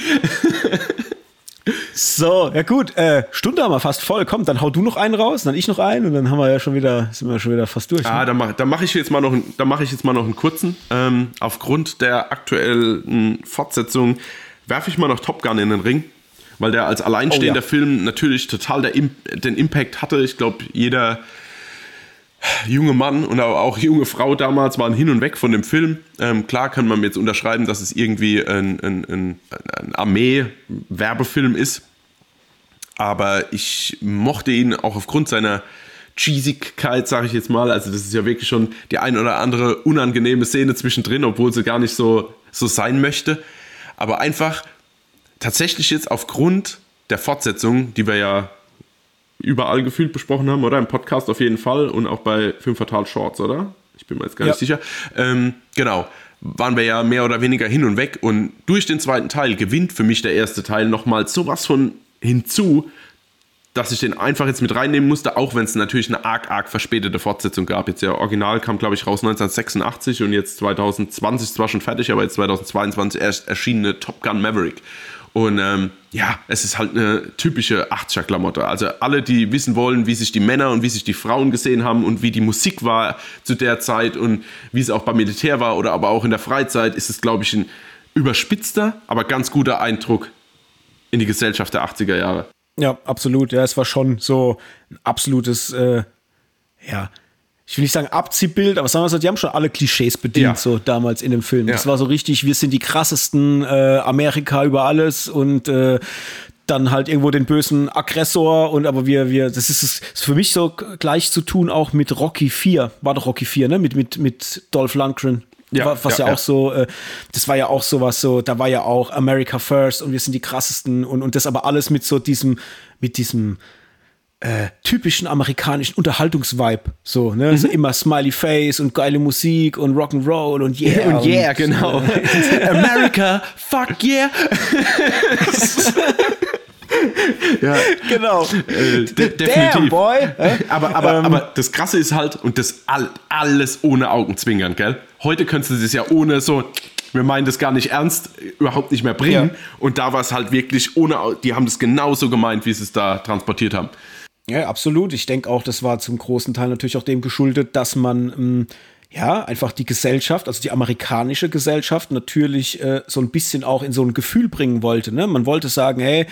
S1: So, ja gut, äh, Stunde haben wir fast voll. Komm, dann hau du noch einen raus, dann ich noch einen und dann haben wir ja schon wieder, sind wir schon wieder fast durch.
S2: Ah, ne? dann mache dann mach ich jetzt mal noch, dann mache ich jetzt mal noch einen kurzen. Ähm, aufgrund der aktuellen Fortsetzung werfe ich mal noch Top Gun in den Ring, weil der als alleinstehender oh, ja. Film natürlich total der, den Impact hatte. Ich glaube, jeder junge Mann und auch junge Frau damals waren hin und weg von dem Film. Ähm, klar kann man jetzt unterschreiben, dass es irgendwie ein, ein, ein, ein Armee-Werbefilm ist. Aber ich mochte ihn auch aufgrund seiner Cheesigkeit, sage ich jetzt mal. Also das ist ja wirklich schon die ein oder andere unangenehme Szene zwischendrin, obwohl sie gar nicht so, so sein möchte. Aber einfach tatsächlich jetzt aufgrund der Fortsetzung, die wir ja überall gefühlt besprochen haben, oder? Im Podcast auf jeden Fall und auch bei Film Fatal Shorts, oder? Ich bin mir jetzt gar ja. nicht sicher. Ähm, genau. Waren wir ja mehr oder weniger hin und weg und durch den zweiten Teil gewinnt für mich der erste Teil nochmal sowas von hinzu, dass ich den einfach jetzt mit reinnehmen musste, auch wenn es natürlich eine arg, arg verspätete Fortsetzung gab. Jetzt ja, Original kam, glaube ich, raus 1986 und jetzt 2020 ist zwar schon fertig, aber jetzt 2022 erst erschienene Top Gun Maverick. Und ähm, ja, es ist halt eine typische 80er-Klamotte. Also alle, die wissen wollen, wie sich die Männer und wie sich die Frauen gesehen haben und wie die Musik war zu der Zeit und wie es auch beim Militär war oder aber auch in der Freizeit, ist es, glaube ich, ein überspitzter, aber ganz guter Eindruck in die Gesellschaft der 80er Jahre.
S1: Ja, absolut. Ja, es war schon so ein absolutes, äh, ja, ich will nicht sagen Abziehbild, aber sagen wir so, die haben schon alle Klischees bedient, ja. so damals in dem Film. Ja. Das war so richtig, wir sind die krassesten, äh, Amerika über alles und äh, dann halt irgendwo den bösen Aggressor und aber wir, wir, das ist, ist für mich so gleich zu tun auch mit Rocky 4, war doch Rocky 4, ne? Mit, mit, mit Dolph Lundgren. Ja, was ja, ja auch so, äh, das war ja auch sowas so, da war ja auch America First und wir sind die krassesten und, und das aber alles mit so diesem, mit diesem, äh, typischen amerikanischen Unterhaltungsvibe. So, ne? Mhm. So immer Smiley Face und geile Musik und Rock'n'Roll und yeah.
S2: Und yeah, und, genau.
S1: America, fuck yeah.
S2: ja,
S1: genau.
S2: Äh, de definitiv. Damn, boy. Aber, aber, ähm, aber das Krasse ist halt, und das all, alles ohne Augenzwinkern, gell? Heute könntest du das ja ohne so, wir meinen das gar nicht ernst, überhaupt nicht mehr bringen. Ja. Und da war es halt wirklich ohne, die haben das genauso gemeint, wie sie es da transportiert haben.
S1: Ja, absolut. Ich denke auch, das war zum großen Teil natürlich auch dem geschuldet, dass man ähm, ja einfach die Gesellschaft, also die amerikanische Gesellschaft, natürlich äh, so ein bisschen auch in so ein Gefühl bringen wollte. Ne? Man wollte sagen, hey,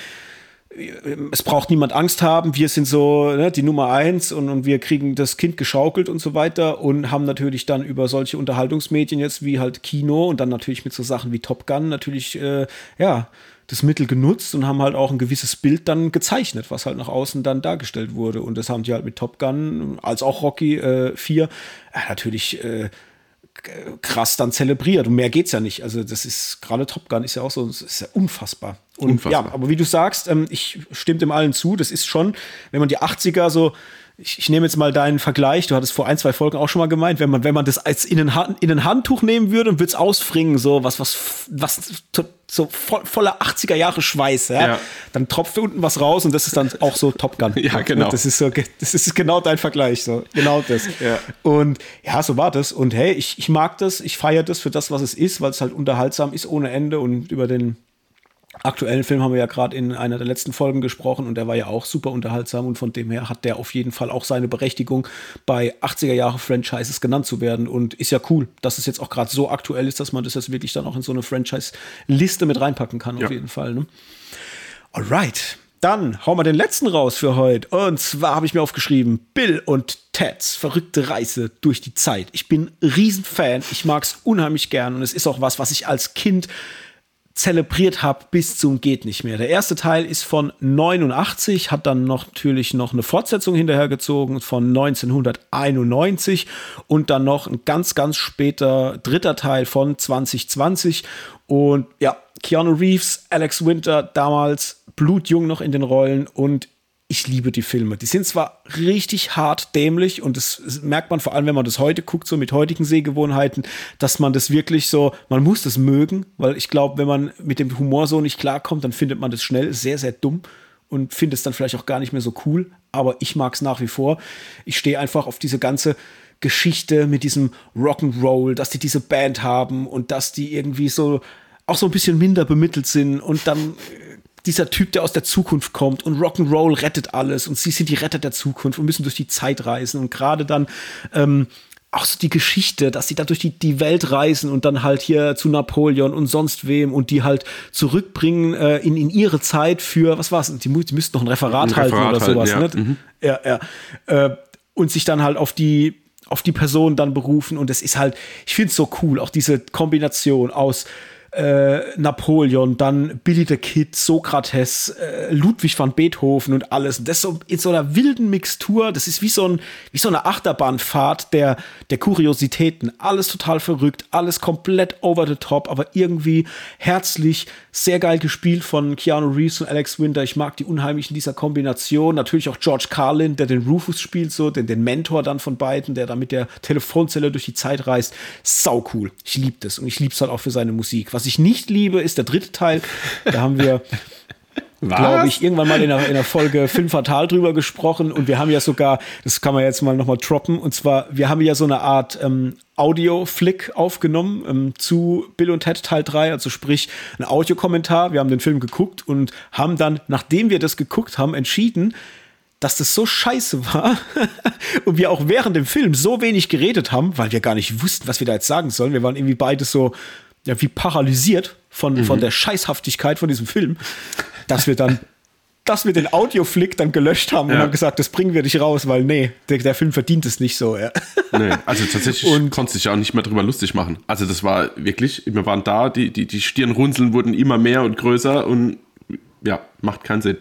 S1: es braucht niemand Angst haben, wir sind so ne, die Nummer eins und, und wir kriegen das Kind geschaukelt und so weiter und haben natürlich dann über solche Unterhaltungsmedien jetzt wie halt Kino und dann natürlich mit so Sachen wie Top Gun natürlich, äh, ja, das Mittel genutzt und haben halt auch ein gewisses Bild dann gezeichnet, was halt nach außen dann dargestellt wurde. Und das haben die halt mit Top Gun als auch Rocky äh, 4 ja, natürlich äh, krass dann zelebriert. Und mehr geht's ja nicht. Also, das ist gerade Top Gun ist ja auch so, ist ja unfassbar. Und Unfassbar. ja, aber wie du sagst, ähm, ich stimme dem allen zu. Das ist schon, wenn man die 80er so ich, ich, nehme jetzt mal deinen Vergleich, du hattest vor ein, zwei Folgen auch schon mal gemeint, wenn man, wenn man das als in ein, in ein Handtuch nehmen würde und würde es ausfringen, so was, was, was so voll, voller 80er Jahre Schweiß, ja? ja? dann tropft unten was raus und das ist dann auch so Top Gun.
S2: ja, genau.
S1: Das ist so, das ist genau dein Vergleich, so genau das. ja. Und ja, so war das. Und hey, ich, ich mag das, ich feiere das für das, was es ist, weil es halt unterhaltsam ist ohne Ende und über den aktuellen Film haben wir ja gerade in einer der letzten Folgen gesprochen und der war ja auch super unterhaltsam und von dem her hat der auf jeden Fall auch seine Berechtigung, bei 80er Jahre Franchises genannt zu werden und ist ja cool, dass es jetzt auch gerade so aktuell ist, dass man das jetzt wirklich dann auch in so eine Franchise-Liste mit reinpacken kann, ja. auf jeden Fall. Ne? Alright. Dann hauen wir den letzten raus für heute. Und zwar habe ich mir aufgeschrieben: Bill und Teds verrückte Reise durch die Zeit. Ich bin Riesenfan. Ich mag es unheimlich gern. Und es ist auch was, was ich als Kind zelebriert habe bis zum geht nicht mehr. Der erste Teil ist von 89, hat dann noch natürlich noch eine Fortsetzung hinterhergezogen von 1991 und dann noch ein ganz ganz später dritter Teil von 2020 und ja, Keanu Reeves, Alex Winter damals blutjung noch in den Rollen und ich liebe die Filme. Die sind zwar richtig hart dämlich und das merkt man vor allem, wenn man das heute guckt, so mit heutigen Sehgewohnheiten, dass man das wirklich so, man muss das mögen, weil ich glaube, wenn man mit dem Humor so nicht klarkommt, dann findet man das schnell sehr, sehr dumm und findet es dann vielleicht auch gar nicht mehr so cool. Aber ich mag es nach wie vor. Ich stehe einfach auf diese ganze Geschichte mit diesem Rock'n'Roll, dass die diese Band haben und dass die irgendwie so auch so ein bisschen minder bemittelt sind und dann dieser Typ, der aus der Zukunft kommt und Rock'n'Roll rettet alles und sie sind die Retter der Zukunft und müssen durch die Zeit reisen und gerade dann ähm, auch so die Geschichte, dass sie da durch die, die Welt reisen und dann halt hier zu Napoleon und sonst wem und die halt zurückbringen äh, in, in ihre Zeit für, was war's, die, die müssten noch ein Referat, ein halten Referat oder sowas, halten, ja. Ne? Mhm. ja, ja. Äh, und sich dann halt auf die auf die Person dann berufen und es ist halt, ich finde es so cool, auch diese Kombination aus äh, Napoleon, dann Billy the Kid, Sokrates, äh, Ludwig van Beethoven und alles. Und das so in so einer wilden Mixtur. Das ist wie so, ein, wie so eine Achterbahnfahrt der, der Kuriositäten. Alles total verrückt, alles komplett over the top, aber irgendwie herzlich, sehr geil gespielt von Keanu Reeves und Alex Winter. Ich mag die unheimlich in dieser Kombination. Natürlich auch George Carlin, der den Rufus spielt, so den, den Mentor dann von beiden, der da mit der Telefonzelle durch die Zeit reist. Sau cool. Ich liebe das und ich liebe es halt auch für seine Musik. Was was ich nicht liebe, ist der dritte Teil. Da haben wir, glaube ich, irgendwann mal in der, in der Folge Film Fatal drüber gesprochen. Und wir haben ja sogar, das kann man jetzt mal nochmal droppen, und zwar, wir haben ja so eine Art ähm, Audio-Flick aufgenommen ähm, zu Bill und Ted Teil 3, also sprich ein Audiokommentar. Wir haben den Film geguckt und haben dann, nachdem wir das geguckt haben, entschieden, dass das so scheiße war und wir auch während dem Film so wenig geredet haben, weil wir gar nicht wussten, was wir da jetzt sagen sollen. Wir waren irgendwie beide so, ja, wie paralysiert von, mhm. von der Scheißhaftigkeit von diesem Film, dass wir dann dass wir den Audioflick dann gelöscht haben ja. und haben gesagt, das bringen wir nicht raus, weil nee, der, der Film verdient es nicht so. Ja.
S2: Nee, also tatsächlich und, konnte sich ja auch nicht mehr drüber lustig machen. Also das war wirklich, wir waren da, die, die, die Stirnrunzeln wurden immer mehr und größer und ja, macht keinen Sinn.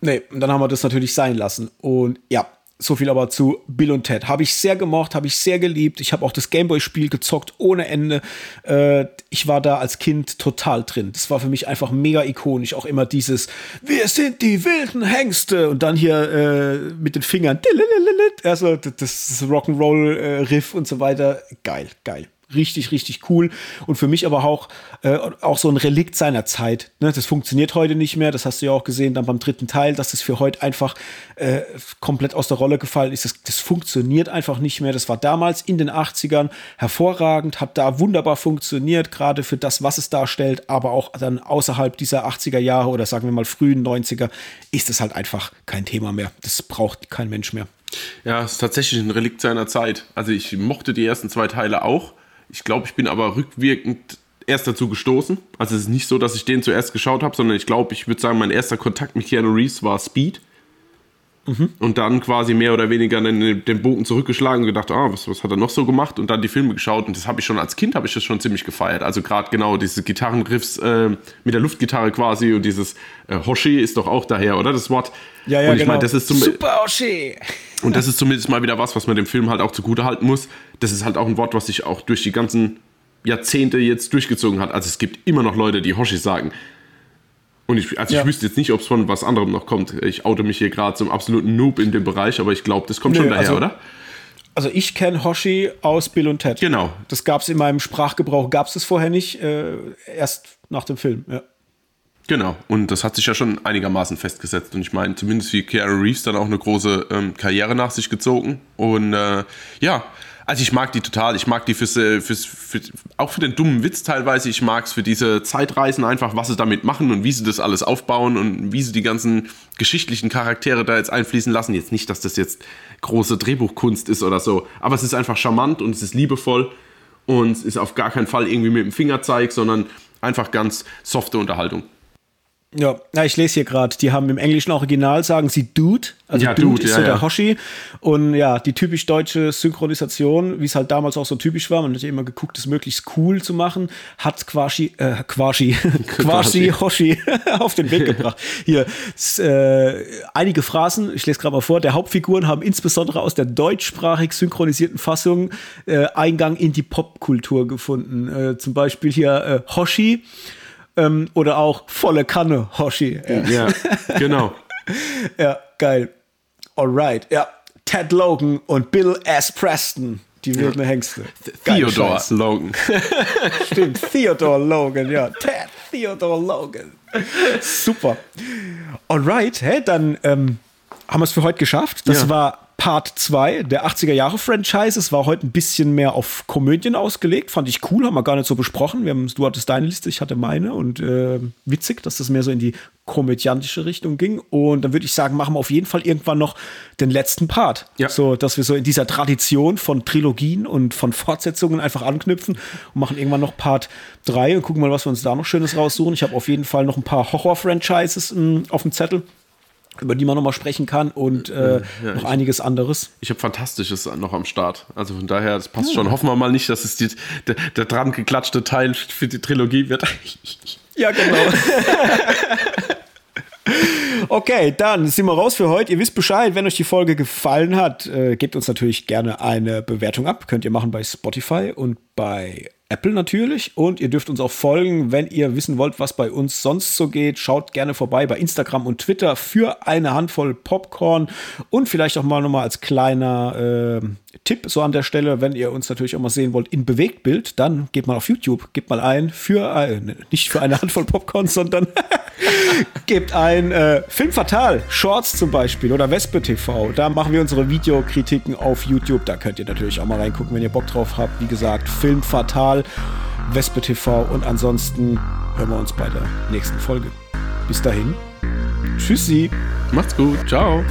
S1: Nee, und dann haben wir das natürlich sein lassen. Und ja, so viel aber zu Bill und Ted. Habe ich sehr gemocht, habe ich sehr geliebt. Ich habe auch das Gameboy-Spiel gezockt ohne Ende. Äh, ich war da als Kind total drin. Das war für mich einfach mega ikonisch. Auch immer dieses Wir sind die wilden Hengste und dann hier äh, mit den Fingern. Also das, Rock'n'Roll-Riff und so weiter. Geil, geil richtig, richtig cool. Und für mich aber auch, äh, auch so ein Relikt seiner Zeit. Ne? Das funktioniert heute nicht mehr. Das hast du ja auch gesehen dann beim dritten Teil, dass das für heute einfach äh, komplett aus der Rolle gefallen ist. Das, das funktioniert einfach nicht mehr. Das war damals in den 80ern hervorragend, hat da wunderbar funktioniert, gerade für das, was es darstellt, aber auch dann außerhalb dieser 80er Jahre oder sagen wir mal frühen 90er ist es halt einfach kein Thema mehr. Das braucht kein Mensch mehr.
S2: Ja, es ist tatsächlich ein Relikt seiner Zeit. Also ich mochte die ersten zwei Teile auch. Ich glaube, ich bin aber rückwirkend erst dazu gestoßen. Also es ist nicht so, dass ich den zuerst geschaut habe, sondern ich glaube, ich würde sagen, mein erster Kontakt mit Keanu Reeves war Speed. Mhm. Und dann quasi mehr oder weniger den, den Bogen zurückgeschlagen und gedacht, ah, was, was hat er noch so gemacht? Und dann die Filme geschaut und das habe ich schon als Kind, habe ich das schon ziemlich gefeiert. Also gerade genau diese Gitarrenriffs äh, mit der Luftgitarre quasi und dieses äh, Hoshi ist doch auch daher, oder? Das Wort.
S1: Ja, ja,
S2: und ich
S1: genau.
S2: meine, das ist zum
S1: Super Hoshi!
S2: Und das ist zumindest mal wieder was, was man dem Film halt auch zugute halten muss. Das ist halt auch ein Wort, was sich auch durch die ganzen Jahrzehnte jetzt durchgezogen hat. Also es gibt immer noch Leute, die Hoshi sagen. Und ich, also ich wüsste jetzt nicht, ob es von was anderem noch kommt. Ich oute mich hier gerade zum absoluten Noob in dem Bereich, aber ich glaube, das kommt Nö, schon daher,
S1: also,
S2: oder?
S1: Also ich kenne Hoshi aus Bill und Ted.
S2: Genau.
S1: Das gab es in meinem Sprachgebrauch, gab es das vorher nicht, äh, erst nach dem Film, ja.
S2: Genau, und das hat sich ja schon einigermaßen festgesetzt. Und ich meine, zumindest wie Keanu Reeves dann auch eine große ähm, Karriere nach sich gezogen. Und äh, ja, also ich mag die total. Ich mag die fürs, äh, fürs, für, auch für den dummen Witz teilweise. Ich mag es für diese Zeitreisen einfach, was sie damit machen und wie sie das alles aufbauen und wie sie die ganzen geschichtlichen Charaktere da jetzt einfließen lassen. Jetzt nicht, dass das jetzt große Drehbuchkunst ist oder so, aber es ist einfach charmant und es ist liebevoll und es ist auf gar keinen Fall irgendwie mit dem Fingerzeig, sondern einfach ganz softe Unterhaltung.
S1: Ja, ja, ich lese hier gerade, die haben im englischen Original sagen sie Dude, also ja, Dude, Dude, ist ja, so der Hoshi und ja, die typisch deutsche Synchronisation, wie es halt damals auch so typisch war, man hat ja immer geguckt, es möglichst cool zu machen, hat quasi äh, quasi quasi Hoshi auf den Weg gebracht. Hier äh, einige Phrasen, ich lese gerade mal vor, der Hauptfiguren haben insbesondere aus der deutschsprachig synchronisierten Fassung äh, Eingang in die Popkultur gefunden. Äh, zum Beispiel hier äh, Hoshi ähm, oder auch volle Kanne, Hoshi.
S2: Ja, genau.
S1: ja, geil. Alright, ja. Ted Logan und Bill S. Preston. Die wilden ja. Hengste.
S2: Theodore Logan.
S1: Stimmt, Theodore Logan, ja. Ted Theodore Logan. Super. Alright, hey, dann ähm, haben wir es für heute geschafft. Das ja. war Part 2 der 80er Jahre Franchises war heute ein bisschen mehr auf Komödien ausgelegt. Fand ich cool, haben wir gar nicht so besprochen. Wir haben, du hattest deine Liste, ich hatte meine und äh, witzig, dass das mehr so in die komödiantische Richtung ging. Und dann würde ich sagen, machen wir auf jeden Fall irgendwann noch den letzten Part. Ja. So, dass wir so in dieser Tradition von Trilogien und von Fortsetzungen einfach anknüpfen und machen irgendwann noch Part 3 und gucken mal, was wir uns da noch Schönes raussuchen. Ich habe auf jeden Fall noch ein paar Horror-Franchises hm, auf dem Zettel über die man nochmal sprechen kann und äh, ja, noch einiges anderes.
S2: Ich habe Fantastisches noch am Start. Also von daher, das passt ja. schon. Hoffen wir mal nicht, dass es die, der, der dran geklatschte Teil für die Trilogie wird.
S1: Ja, genau. Okay, dann sind wir raus für heute. Ihr wisst Bescheid, wenn euch die Folge gefallen hat, äh, gebt uns natürlich gerne eine Bewertung ab. Könnt ihr machen bei Spotify und bei Apple natürlich. Und ihr dürft uns auch folgen, wenn ihr wissen wollt, was bei uns sonst so geht. Schaut gerne vorbei bei Instagram und Twitter für eine Handvoll Popcorn. Und vielleicht auch mal nochmal als kleiner äh, Tipp so an der Stelle, wenn ihr uns natürlich auch mal sehen wollt in Bewegtbild, dann geht mal auf YouTube, gebt mal ein für, äh, nicht für eine Handvoll Popcorn, sondern gebt ein äh, Film Fatal, Shorts zum Beispiel oder Wespe TV. Da machen wir unsere Videokritiken auf YouTube. Da könnt ihr natürlich auch mal reingucken, wenn ihr Bock drauf habt. Wie gesagt, Film Fatal, Wespe TV und ansonsten hören wir uns bei der nächsten Folge. Bis dahin. Tschüssi.
S2: Macht's gut. Ciao.